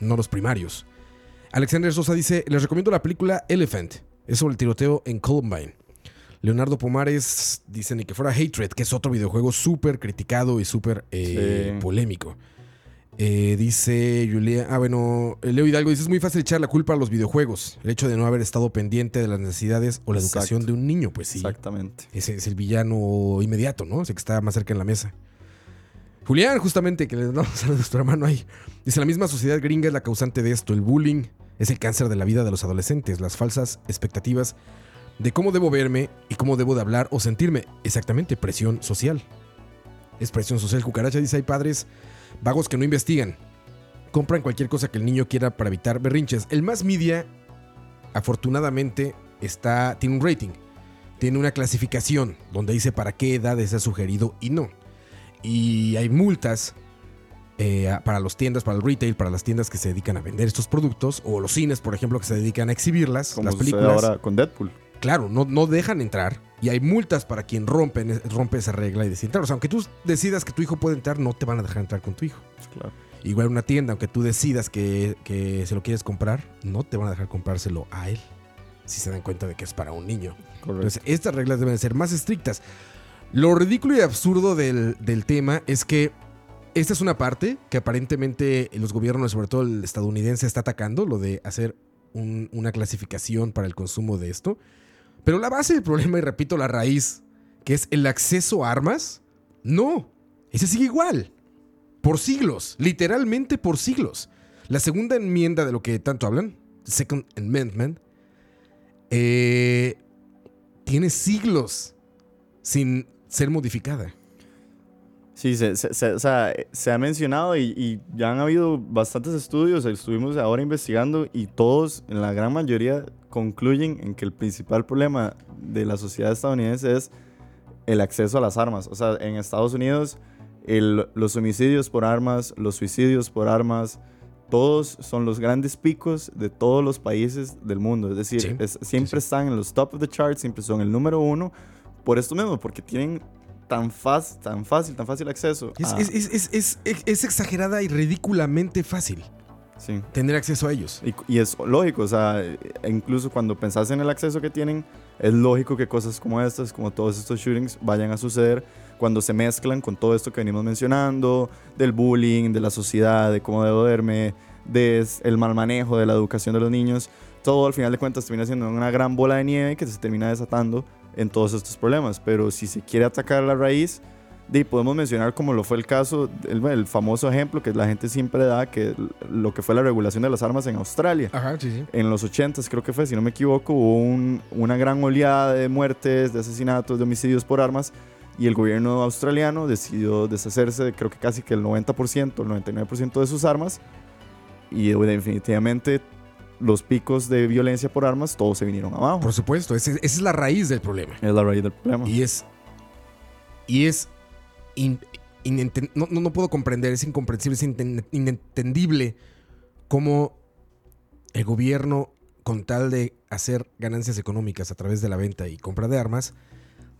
no los primarios. Alexander Sosa dice, les recomiendo la película Elephant, es sobre el tiroteo en Columbine. Leonardo Pomares dice ni que fuera Hatred, que es otro videojuego súper criticado y súper eh, Sí. polémico. Eh, dice Julia, ah bueno, Leo Hidalgo dice es muy fácil echar la culpa a los videojuegos, el hecho de no haber estado pendiente de las necesidades o la Exacto. educación de un niño, pues sí. Exactamente. Ese es el villano inmediato, ¿no? Ese que está más cerca en la mesa. Julián, justamente, que le damos a nuestro hermano ahí. Dice, la misma sociedad gringa es la causante de esto. El bullying es el cáncer de la vida de los adolescentes. Las falsas expectativas de cómo debo verme y cómo debo de hablar o sentirme. Exactamente, presión social. Es presión social. Cucaracha dice, hay padres vagos que no investigan. Compran cualquier cosa que el niño quiera para evitar berrinches. El más media, afortunadamente, está, tiene un rating tiene una clasificación donde dice para qué edades ha sugerido y no. Y hay multas eh, para las tiendas, para el retail, para las tiendas que se dedican a vender estos productos, o los cines, por ejemplo, que se dedican a exhibirlas, Como las películas. ahora con Deadpool. Claro, no, no dejan entrar. Y hay multas para quien rompe, rompe esa regla y decide entrar. O sea, aunque tú decidas que tu hijo puede entrar, no te van a dejar entrar con tu hijo. Claro. Igual una tienda, aunque tú decidas que, que se lo quieres comprar, no te van a dejar comprárselo a él. Si se dan cuenta de que es para un niño. Correcto. Entonces, estas reglas deben ser más estrictas. Lo ridículo y absurdo del, del tema es que esta es una parte que aparentemente los gobiernos, sobre todo el estadounidense, está atacando, lo de hacer un- una clasificación para el consumo de esto. Pero la base del problema, y repito la raíz, que es el acceso a armas, no, ese sigue igual. Por siglos, literalmente por siglos. La segunda enmienda de lo que tanto hablan, Second Amendment, eh, tiene siglos sin ser modificada. Sí, se, ha mencionado y, y ya han habido bastantes estudios, estuvimos ahora investigando y todos, en la gran mayoría, concluyen en que el principal problema de la sociedad estadounidense es el acceso a las armas. O sea, en Estados Unidos, el- los homicidios por armas, los suicidios por armas, todos son los grandes picos de todos los países del mundo. Es decir, Sí, es- siempre sí. están en los top of the charts, siempre son el número uno. Por esto mismo, porque tienen tan, fácil, tan fácil, tan fácil acceso. A- es exagerada y ridículamente fácil sí. tener acceso a ellos. Y, y es lógico, o sea, e- incluso cuando pensás en el acceso que tienen, es lógico que cosas como estas, como todos estos shootings, vayan a suceder cuando se mezclan con todo esto que venimos mencionando, del bullying, de la sociedad, de cómo debo verme, del el mal manejo de la educación de los niños. Todo al final de cuentas termina siendo una gran bola de nieve que se termina desatando en todos estos problemas. Pero si se quiere atacar la raíz, de, podemos mencionar como lo fue el caso, el, el famoso ejemplo que la gente siempre da, que lo que fue la regulación de las armas en Australia. Ajá, sí, sí. En los 80 creo que fue, si no me equivoco, hubo un- una gran oleada de muertes, de asesinatos, de homicidios por armas y el gobierno australiano decidió deshacerse de creo que casi que el 90%, el 99% de sus armas y definitivamente los picos de violencia por armas todos se vinieron abajo. Por supuesto, esa es la raíz del problema. es la raíz del problema. Y es. Y es. No, puedo comprender, es incomprensible, es inentendible cómo el gobierno, con tal de hacer ganancias económicas a través de la venta y compra de armas,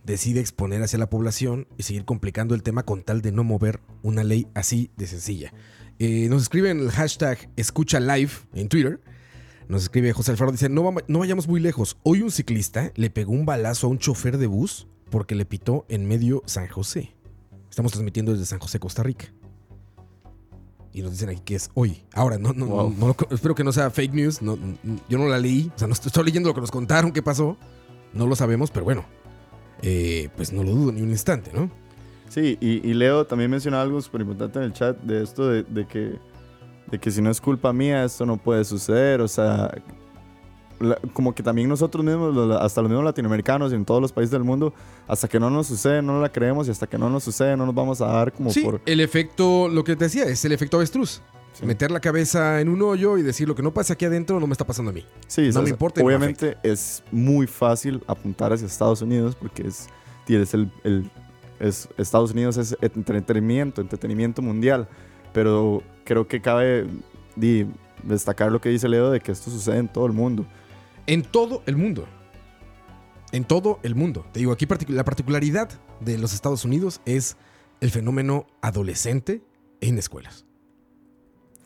decide exponer hacia la población y seguir complicando el tema con tal de no mover una ley así de sencilla. Eh, nos escriben el hashtag escucha live en Twitter. Nos escribe José Alfaro, dice, no vayamos muy lejos. Hoy un ciclista le pegó un balazo a un chofer de bus porque le pitó en medio San José. Estamos transmitiendo desde San José, Costa Rica. Y nos dicen aquí que es hoy. Ahora, no, no, Wow. no, espero que no sea fake news. no- yo no la leí. O sea, no estoy, estoy leyendo lo que nos contaron que pasó. No lo sabemos, pero bueno. eh, pues no lo dudo ni un instante, ¿no? Sí, y, y Leo también mencionó algo súper importante en el chat de esto de, de que, de que si no es culpa mía, esto no puede suceder. O sea, la- como que también nosotros mismos, los- hasta los mismos latinoamericanos y en todos los países del mundo, hasta que no nos sucede, no la creemos y hasta que no nos sucede, no nos vamos a dar como Sí, por... el efecto, lo que te decía, es el efecto avestruz. Sí. Meter la cabeza en un hoyo y decir lo que no pasa aquí adentro no me está pasando a mí. Sí, no sea, me importa me Obviamente es muy fácil apuntar hacia Estados Unidos porque es, tienes el, el- es, Estados Unidos es entretenimiento, entretenimiento mundial. Pero creo que cabe destacar lo que dice Leo de que esto sucede en todo el mundo. En todo el mundo. En todo el mundo. Te digo, aquí particu- la particularidad de los Estados Unidos es el fenómeno adolescente en escuelas.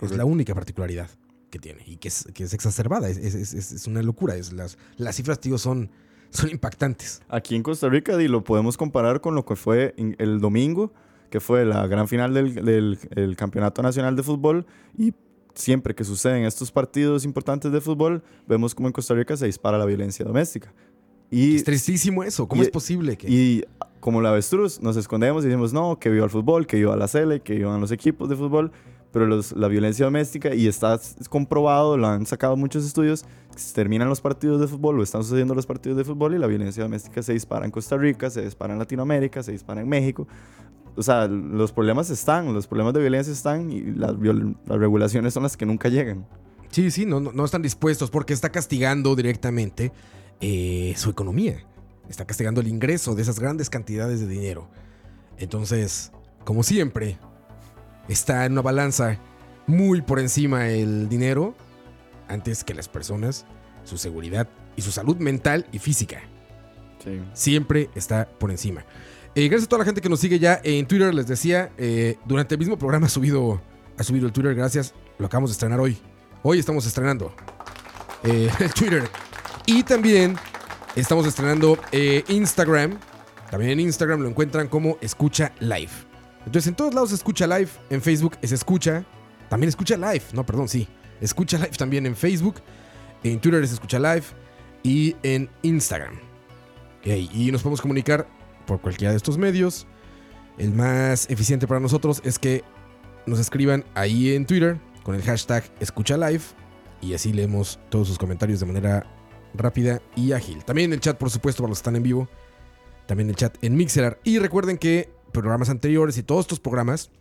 Es la única particularidad que tiene y que es, que es exacerbada. Es, es- es- es una locura. Es las, las cifras, tío, son, son impactantes. Aquí en Costa Rica di, lo podemos comparar con lo que fue el domingo, que fue la gran final del, del- el Campeonato Nacional de Fútbol. Y siempre que suceden estos partidos importantes de fútbol, vemos como en Costa Rica se dispara la violencia doméstica. Y Es tristísimo eso. ¿Cómo y- es posible que.? Y como la avestruz, nos escondemos y decimos, no, que viva el fútbol, que viva la Sele, que vivan los equipos de fútbol, pero la violencia doméstica, y está comprobado, lo han sacado muchos estudios, terminan los partidos de fútbol o están sucediendo los partidos de fútbol y la violencia doméstica se dispara en Costa Rica, se dispara en Latinoamérica, se dispara en México. O sea, los problemas están, los problemas de violencia están y las, las regulaciones son las que nunca llegan. Sí, sí, no, no, no están dispuestos porque está castigando directamente eh, su economía. Está castigando el ingreso de esas grandes cantidades de dinero. Entonces, como siempre, está en una balanza muy por encima el dinero antes que las personas, su seguridad y su salud mental y física. Sí. Siempre está por encima. Eh, gracias a toda la gente que nos sigue ya en Twitter. Les decía, eh, durante el mismo programa ha subido, ha subido el Twitter. Gracias. Lo acabamos de estrenar hoy. Hoy estamos estrenando eh, el Twitter. Y también estamos estrenando Instagram. También en Instagram lo encuentran como Escucha Live. Entonces en todos lados Escucha Live. En Facebook es Escucha. También Escucha Live. No, perdón, sí. Escucha Live también en Facebook. En Twitter es Escucha Live. Y en Instagram. Ey, y nos podemos comunicar por cualquiera de estos medios. El más eficiente para nosotros es que nos escriban ahí en Twitter con el hashtag Escucha Live y así leemos todos sus comentarios de manera rápida y ágil. También el chat, por supuesto, para los que están en vivo. También el chat en Mixelar. Y recuerden que programas anteriores y todos estos programas,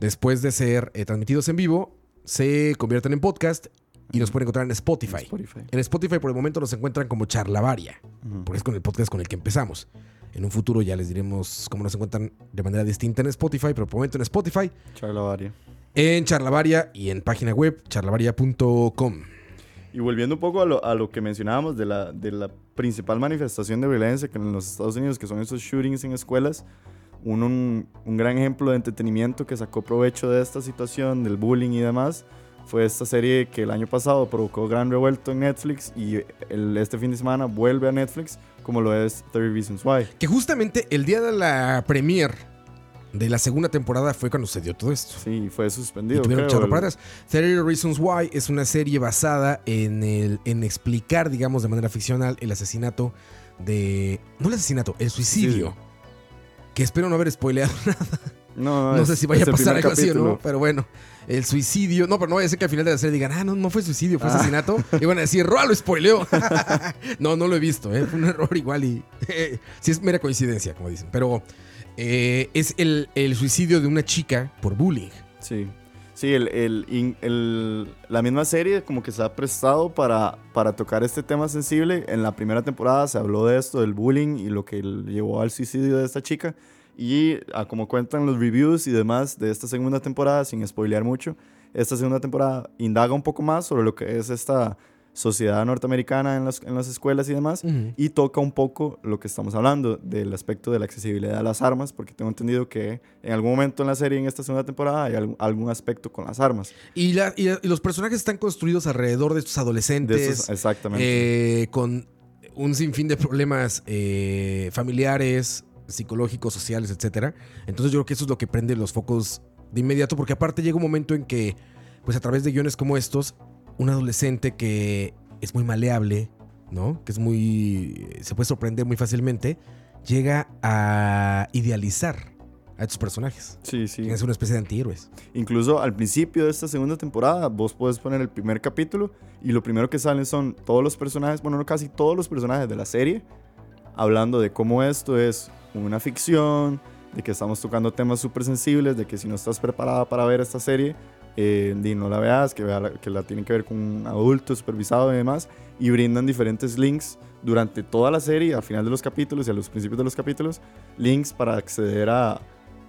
después de ser eh, transmitidos en vivo, se convierten en podcast y nos pueden encontrar en Spotify. Spotify. En Spotify por el momento nos encuentran como Charlavaria Ujú. porque es con el podcast con el que empezamos. En un futuro ya les diremos cómo nos encuentran de manera distinta en Spotify, pero por el momento en Spotify, Charla varia. en Charlavaria y en página web charlavaria.com. Y volviendo un poco a lo, a lo que mencionábamos de la, de la principal manifestación de violencia que en los Estados Unidos, que son esos shootings en escuelas, un, un, un gran ejemplo de entretenimiento que sacó provecho de esta situación, del bullying y demás, fue esta serie que el año pasado provocó gran revuelto en Netflix y el, este fin de semana vuelve a Netflix, como lo es 30 Reasons Why. Que justamente el día de la premiere de la segunda temporada fue cuando se dio todo esto. Sí, fue Y suspendido. tuvieron que creo, el- para atrás. 30 Reasons Why es una serie basada en, el, en explicar, digamos, de manera ficcional el asesinato de... No el asesinato, el suicidio. Suicidio. Que espero no haber spoileado No, No es- sé si vaya a pasar algo así o no, pero bueno. El suicidio. No, pero no vaya a ser que al final de la serie digan, ah, no, no fue suicidio, fue asesinato. Y van a decir, Roa lo spoileó. no, no lo he visto, ¿eh? Fue un error igual y. sí, es mera coincidencia, como dicen. Pero eh, es el, el suicidio de una chica por bullying. Sí, sí, el, el, el- la misma serie como que se ha prestado para, para tocar este tema sensible. En la primera temporada se habló de esto, del bullying y lo que llevó al suicidio de esta chica. Y a como cuentan los reviews y demás de esta segunda temporada, sin spoilear mucho, esta segunda temporada indaga un poco más sobre lo que es esta sociedad norteamericana en las, en las escuelas y demás. Y toca un poco lo que estamos hablando del aspecto de la accesibilidad a las armas, porque tengo entendido que en algún momento en la serie, en esta segunda temporada, hay algún, algún aspecto con las armas. Y, la- y- y los personajes están construidos alrededor de estos adolescentes. De esos, exactamente. eh, con un sinfín de problemas eh, familiares, psicológicos, sociales, etcétera. Entonces yo creo que eso es lo que prende los focos de inmediato, porque aparte llega un momento en que, pues a través de guiones como estos, un adolescente que es muy maleable, ¿no? Que es muy. se puede sorprender muy fácilmente, llega a idealizar a estos personajes. Sí, sí. Es una especie de antihéroes. Incluso al principio de esta segunda temporada, vos puedes poner el primer capítulo y lo primero que salen son todos los personajes, bueno, no casi todos los personajes de la serie, hablando de cómo esto es una ficción, de que estamos tocando temas súper sensibles, de que si no estás preparada para ver esta serie, eh, di, no la veas, que, vea la, que la tienen que ver con un adulto supervisado y demás, y brindan diferentes links durante toda la serie, al final de los capítulos y a los principios de los capítulos, links para acceder a,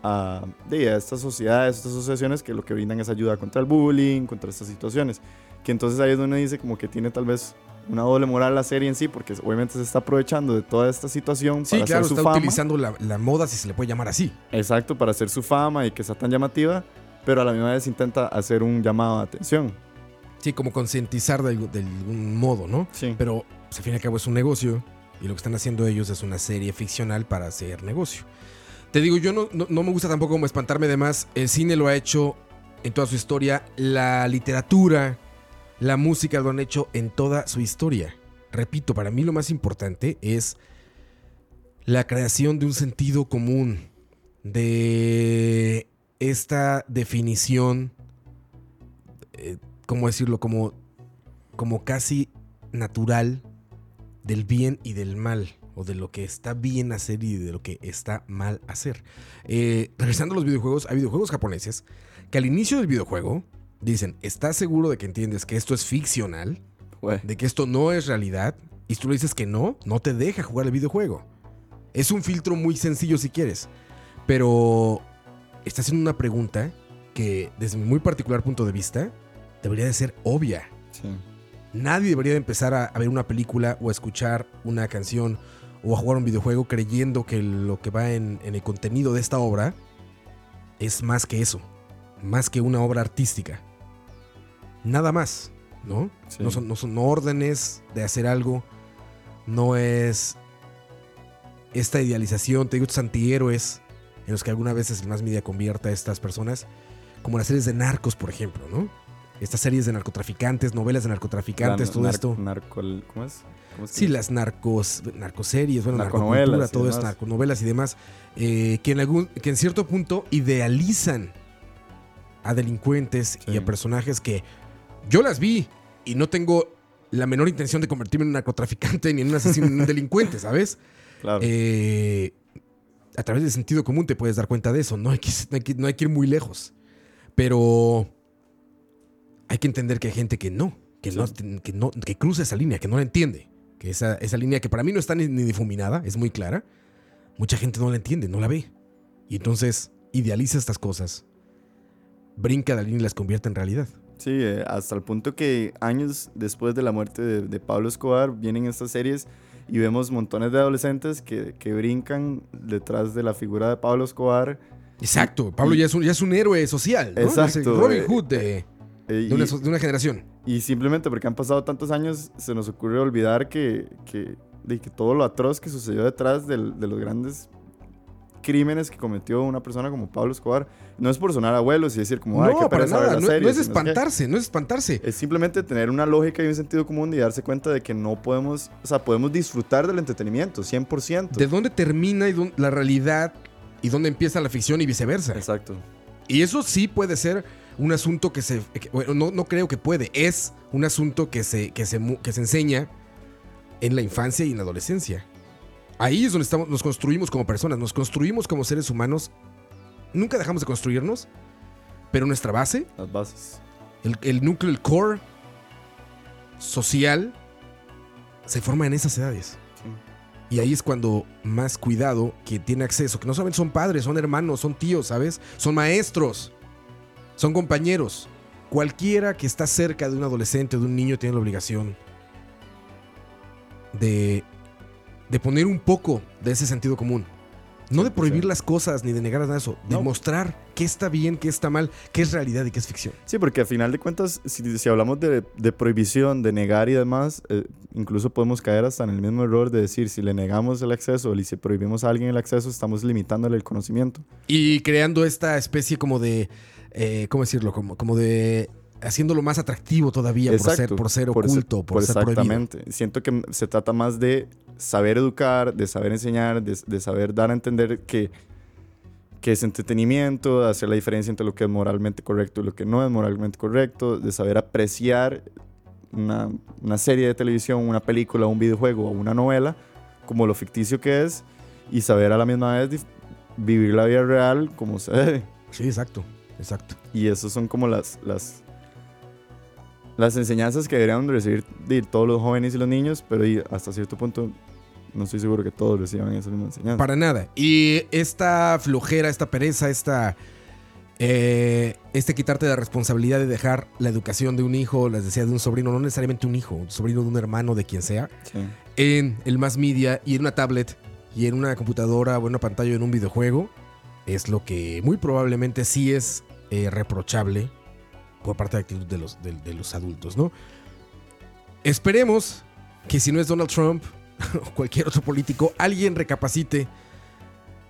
a, a estas sociedades, estas asociaciones que lo que brindan es ayuda contra el bullying, contra estas situaciones. Que entonces ahí es donde dice como que tiene tal vez una doble moral la serie en sí, porque obviamente se está aprovechando de toda esta situación Sí, para claro, hacer su está fama. utilizando la, la moda, si se le puede llamar así. Exacto, para hacer su fama y que sea tan llamativa, pero a la misma vez intenta hacer un llamado de atención. Sí, como concientizar de, algún- de algún modo, ¿no? Sí. Pero pues, al fin y al cabo es un negocio y lo que están haciendo ellos es una serie ficcional para hacer negocio. Te digo, yo no, no, no me gusta tampoco como espantarme de más. El cine lo ha hecho en toda su historia. La literatura, la música lo han hecho en toda su historia. Repito, para mí lo más importante es la creación de un sentido común, de esta definición, eh, ¿cómo decirlo? Como, como casi natural del bien y del mal, o de lo que está bien hacer y de lo que está mal hacer. Eh, regresando a los videojuegos, hay videojuegos japoneses que al inicio del videojuego dicen, ¿estás seguro de que entiendes que esto es ficcional? De que esto no es realidad y tú le dices que no, no te deja jugar el videojuego. Es un filtro muy sencillo si quieres, pero está haciendo una pregunta que desde mi muy particular punto de vista debería de ser obvia. Sí. Nadie debería de empezar a, a ver una película o a escuchar una canción o a jugar un videojuego creyendo que lo que va en, en el contenido de esta obra es más que eso, más que una obra artística. Nada más, ¿no? Sí. No, son, no son órdenes de hacer algo, no es esta idealización, te digo, estos antihéroes en los que alguna vez el más media convierta a estas personas, como las series de narcos, por ejemplo, ¿no? Estas series de narcotraficantes, novelas de narcotraficantes, La todo nar- esto. narco- ¿Cómo es? ¿Cómo es que Sí, es? las narcos, narcoseries, bueno, Narconovelas todo demás. narconovelas y demás, eh, que, en algún, que en cierto punto idealizan a delincuentes y a personajes que yo las vi y no tengo la menor intención de convertirme en un narcotraficante ni en un asesino ni en un delincuente, ¿sabes? Claro. Eh, a través del sentido común te puedes dar cuenta de eso. No hay que, no hay que, no hay que ir muy lejos. Pero hay que entender que hay gente que no, que, Sí. no, que, no, que cruza esa línea, que no la entiende. Que esa, esa línea que para mí no está ni, ni difuminada, es muy clara. Mucha gente no la entiende, no la ve. Y entonces idealiza estas cosas, brinca la línea y las convierte en realidad. Sí, eh, hasta el punto que años después de la muerte de, de Pablo Escobar vienen estas series y vemos montones de adolescentes que, que brincan detrás de la figura de Pablo Escobar. Exacto, Pablo y- ya es un, ya es un héroe social. ¿no? Exacto, Robin eh, Hood de, eh, de y, una, so- de una generación. y simplemente porque han pasado tantos años se nos ocurre olvidar que, que, de que todo lo atroz que sucedió detrás del- de los grandes crímenes que cometió una persona como Pablo Escobar no es por sonar abuelos y decir como, ay, qué No, para nada. la No, serie", no es espantarse, no es espantarse. Es simplemente tener una lógica y un sentido común y darse cuenta de que no podemos, o sea, podemos disfrutar del entretenimiento, 100%. De dónde termina y dónde- la realidad y dónde empieza la ficción y viceversa. Exacto. Y eso sí puede ser un asunto que se. que- bueno, no, no creo que puede. Es un asunto que se, que, se, que se enseña en la infancia y en la adolescencia. Ahí es donde estamos, nos construimos como personas, nos construimos como seres humanos. Nunca dejamos de construirnos, pero nuestra base, Las bases. el, el núcleo, el core social, se forma en esas edades. Sí. Y ahí es cuando más cuidado que tiene acceso, que no solamente son padres, son hermanos, son tíos, ¿sabes? Son maestros, son compañeros. Cualquiera que está cerca de un adolescente o de un niño tiene la obligación de, de poner un poco de ese sentido común. No de prohibir 100%. las cosas ni de negar nada de eso, de No. mostrar qué está bien, qué está mal, qué es realidad y qué es ficción. Sí, porque al final de cuentas, si, si hablamos de, de prohibición, de negar y demás, eh, incluso podemos caer hasta en el mismo error de decir, si le negamos el acceso o si prohibimos a alguien el acceso, estamos limitándole el conocimiento. Y creando esta especie como de, eh, ¿cómo decirlo? Como, como de haciéndolo más atractivo todavía por ser, por ser oculto, por, ser prohibido. Exactamente. Siento que se trata más de saber educar, de saber enseñar, de, de saber dar a entender que, que es entretenimiento, de hacer la diferencia entre lo que es moralmente correcto y lo que no es moralmente correcto, de saber apreciar una, una serie de televisión, una película, un videojuego o una novela como lo ficticio que es y saber a la misma vez vivir la vida real como se debe. Sí, exacto. Exacto. Y esas son como las, las, las enseñanzas que deberían de recibir de todos los jóvenes y los niños, pero y hasta cierto punto no estoy seguro que todos reciban esa misma enseñanza. Para nada. Y esta flojera, esta pereza, esta. eh, este quitarte la responsabilidad de dejar la educación de un hijo, les decía, de un sobrino, no necesariamente un hijo, un sobrino de un hermano, de quien sea, Sí, en el más media y en una tablet y en una computadora o en una pantalla o en un videojuego, es lo que muy probablemente sí es eh, reprochable por parte de la actitud de los, de, de los adultos, ¿no? Esperemos que si no es Donald Trump o cualquier otro político, alguien recapacite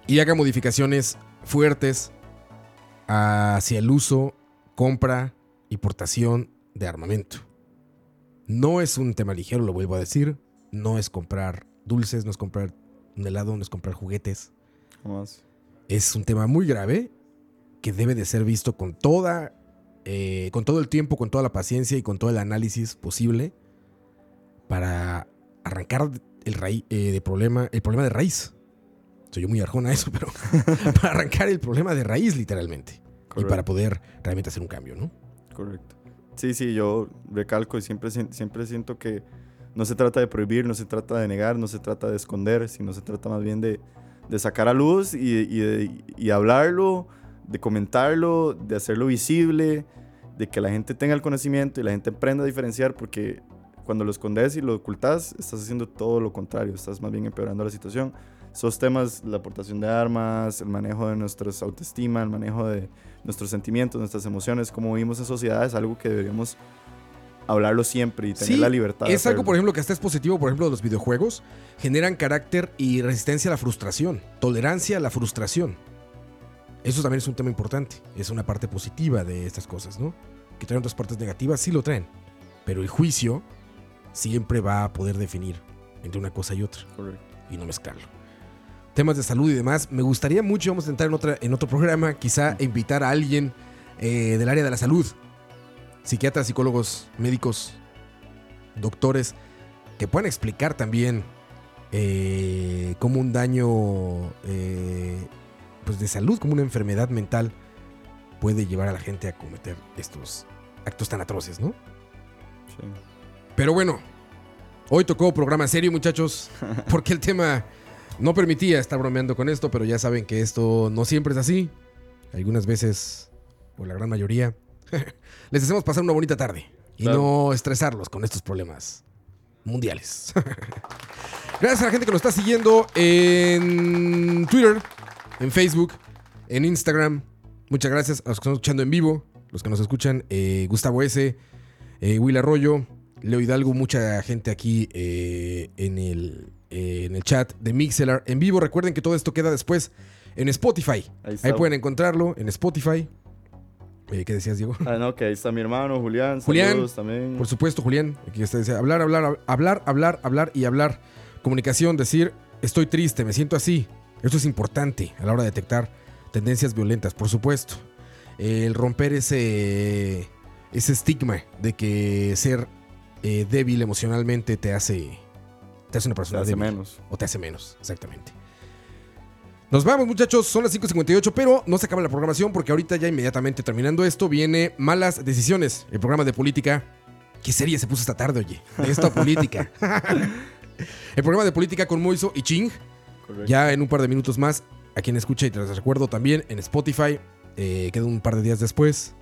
y haga modificaciones fuertes hacia el uso, compra y portación de armamento. No es un tema ligero, lo vuelvo a decir. No es comprar dulces, no es comprar un helado, no es comprar juguetes. Es un tema muy grave que debe de ser visto con toda, eh, con todo el tiempo, con toda la paciencia y con todo el análisis posible para arrancar el, raí- eh, de problema, el problema de raíz. Soy yo muy arjona a eso, pero para arrancar el problema de raíz literalmente. Y Correcto. para poder realmente hacer un cambio, ¿no? Correcto. Sí, sí, yo recalco y siempre, siempre siento que no se trata de prohibir, no se trata de negar, no se trata de esconder, sino se trata más bien de, de sacar a luz y, y y hablarlo, de comentarlo, de hacerlo visible, de que la gente tenga el conocimiento y la gente aprenda a diferenciar, porque cuando lo escondes y lo ocultas, estás haciendo todo lo contrario, estás más bien empeorando la situación. Esos temas, la aportación de armas, el manejo de nuestra autoestima, el manejo de nuestros sentimientos, nuestras emociones, cómo vivimos en sociedad, es algo que deberíamos hablarlo siempre y tener Sí, la libertad. Es algo, por ejemplo, que hasta es positivo, por ejemplo, de los videojuegos. Generan carácter y resistencia a la frustración. Tolerancia a la frustración. Eso también es un tema importante. Es una parte positiva de estas cosas, ¿no? Que traen otras partes negativas, sí lo traen. Pero el juicio siempre va a poder definir entre una cosa y otra Correcto. y no mezclarlo. Temas de salud y demás. Me gustaría mucho, vamos a entrar en, otra, en otro programa, quizá invitar a alguien eh, del área de la salud. Psiquiatras, psicólogos, médicos, doctores, que puedan explicar también eh, cómo un daño eh, pues de salud, como una enfermedad mental, puede llevar a la gente a cometer estos actos tan atroces, ¿no? Sí. Pero bueno, hoy tocó programa serio, muchachos, porque el tema no permitía estar bromeando con esto, pero ya saben que esto no siempre es así. Algunas veces, o la gran mayoría, les hacemos pasar una bonita tarde y Claro. no estresarlos con estos problemas mundiales. Gracias a la gente que nos está siguiendo en Twitter, en Facebook, en Instagram. Muchas gracias a los que están escuchando en vivo, los que nos escuchan, eh, Gustavo S., eh, Will Arroyo, Leo Hidalgo, mucha gente aquí eh, en, el, en el chat de Mixelar en vivo. Recuerden que todo esto queda después en Spotify. Ahí pueden encontrarlo en Spotify. Eh, ¿Qué decías, Diego? Ah, no, que ahí está mi hermano Julián. Julián, saludos también. Por supuesto, Julián. Aquí está, dice, hablar, hablar, hablar, hablar, hablar y hablar. Comunicación, decir, estoy triste, me siento así. Esto es importante a la hora de detectar tendencias violentas, por supuesto. El romper ese, ese estigma de que ser eh, débil emocionalmente te hace, te hace una persona hace débil. menos. O te hace menos, exactamente. Nos vamos, muchachos. Son las 5.58, pero no se acaba la programación porque ahorita, ya inmediatamente terminando esto, viene Malas Decisiones, el programa de política. Qué serie se puso esta tarde, oye. De esta política. el programa de política con Moiso y Ching. Correcto. Ya en un par de minutos más, a quien escucha y te les recuerdo también en Spotify. eh, queda un par de días después.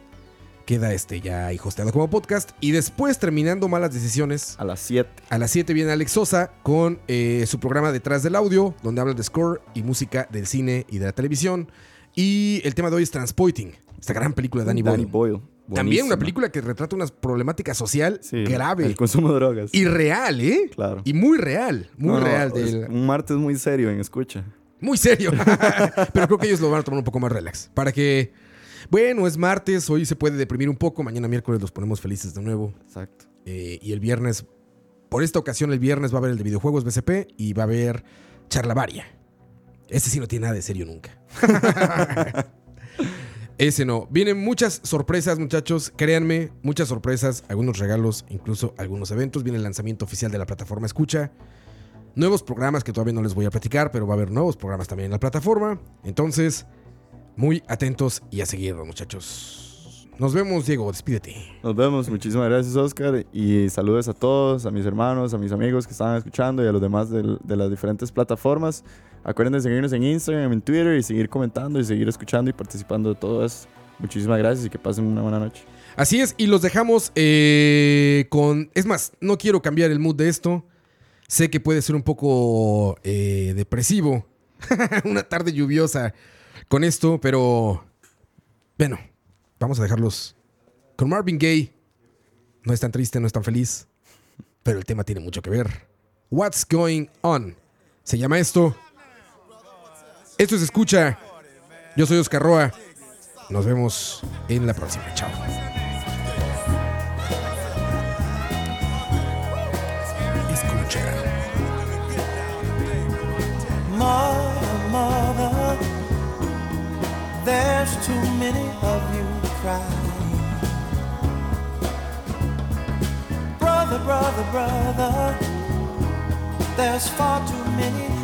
Queda este ya ahí hosteado como podcast. Y después, terminando Malas Decisiones, A las 7. a las 7 viene Alex Sosa con eh, su programa Detrás del Audio, donde habla de score y música del cine y de la televisión. Y el tema de hoy es Transpoiting, esta gran película de Danny, Danny Boyle. Boyle. También una película que retrata una problemática social Sí, grave El consumo de drogas. y real, ¿eh? Claro. Y muy real, muy No, real. del- Un martes muy serio en escucha. muy serio. Pero creo que ellos lo van a tomar un poco más relax. Para que, bueno, es martes, hoy se puede deprimir un poco, mañana miércoles los ponemos felices de nuevo. Exacto. Eh, y el viernes, por esta ocasión, el viernes va a haber el de videojuegos BCP y va a haber charlavaria. Ese sí no tiene nada de serio nunca. Ese no. Vienen muchas sorpresas, muchachos. Créanme, muchas sorpresas, algunos regalos, incluso algunos eventos. Viene el lanzamiento oficial de la plataforma Escucha. Nuevos programas que todavía no les voy a platicar, pero va a haber nuevos programas también en la plataforma. Entonces, muy atentos y a seguirlo, muchachos. Nos vemos, Diego. Despídete. Nos vemos, muchísimas gracias Oscar y saludos a todos, a mis hermanos, a mis amigos que estaban escuchando y a los demás de, las diferentes plataformas. Acuérdense de seguirnos en Instagram, en Twitter y seguir comentando y seguir escuchando y participando de todo eso. Muchísimas gracias y que pasen una buena noche. Así es, y los dejamos eh, con... Es más, no quiero cambiar el mood de esto. Sé que puede ser un poco eh, depresivo. Una tarde lluviosa con esto, pero... Bueno, vamos a dejarlos con Marvin Gaye. No es tan triste, no es tan feliz, pero el tema tiene mucho que ver. What's Going On? Se llama esto. Esto se escucha. Yo soy Oscar Roa. Nos vemos en la próxima. Chao. Escucha. Mother, mother, there's too many of you crying. Brother, brother, brother, there's far too many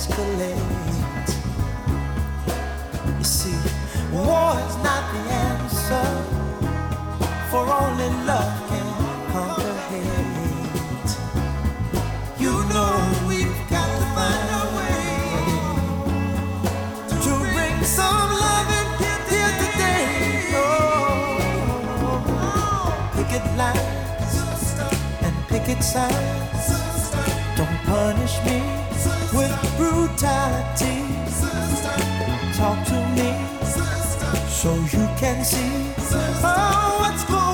escalate. You see, war is not the answer, for only love can conquer hate. You know we've got to find a way to bring some loving here today. Oh, picket lines and picket signs. Don't punish me with brutality. Talk to me so you can see oh, what's going on.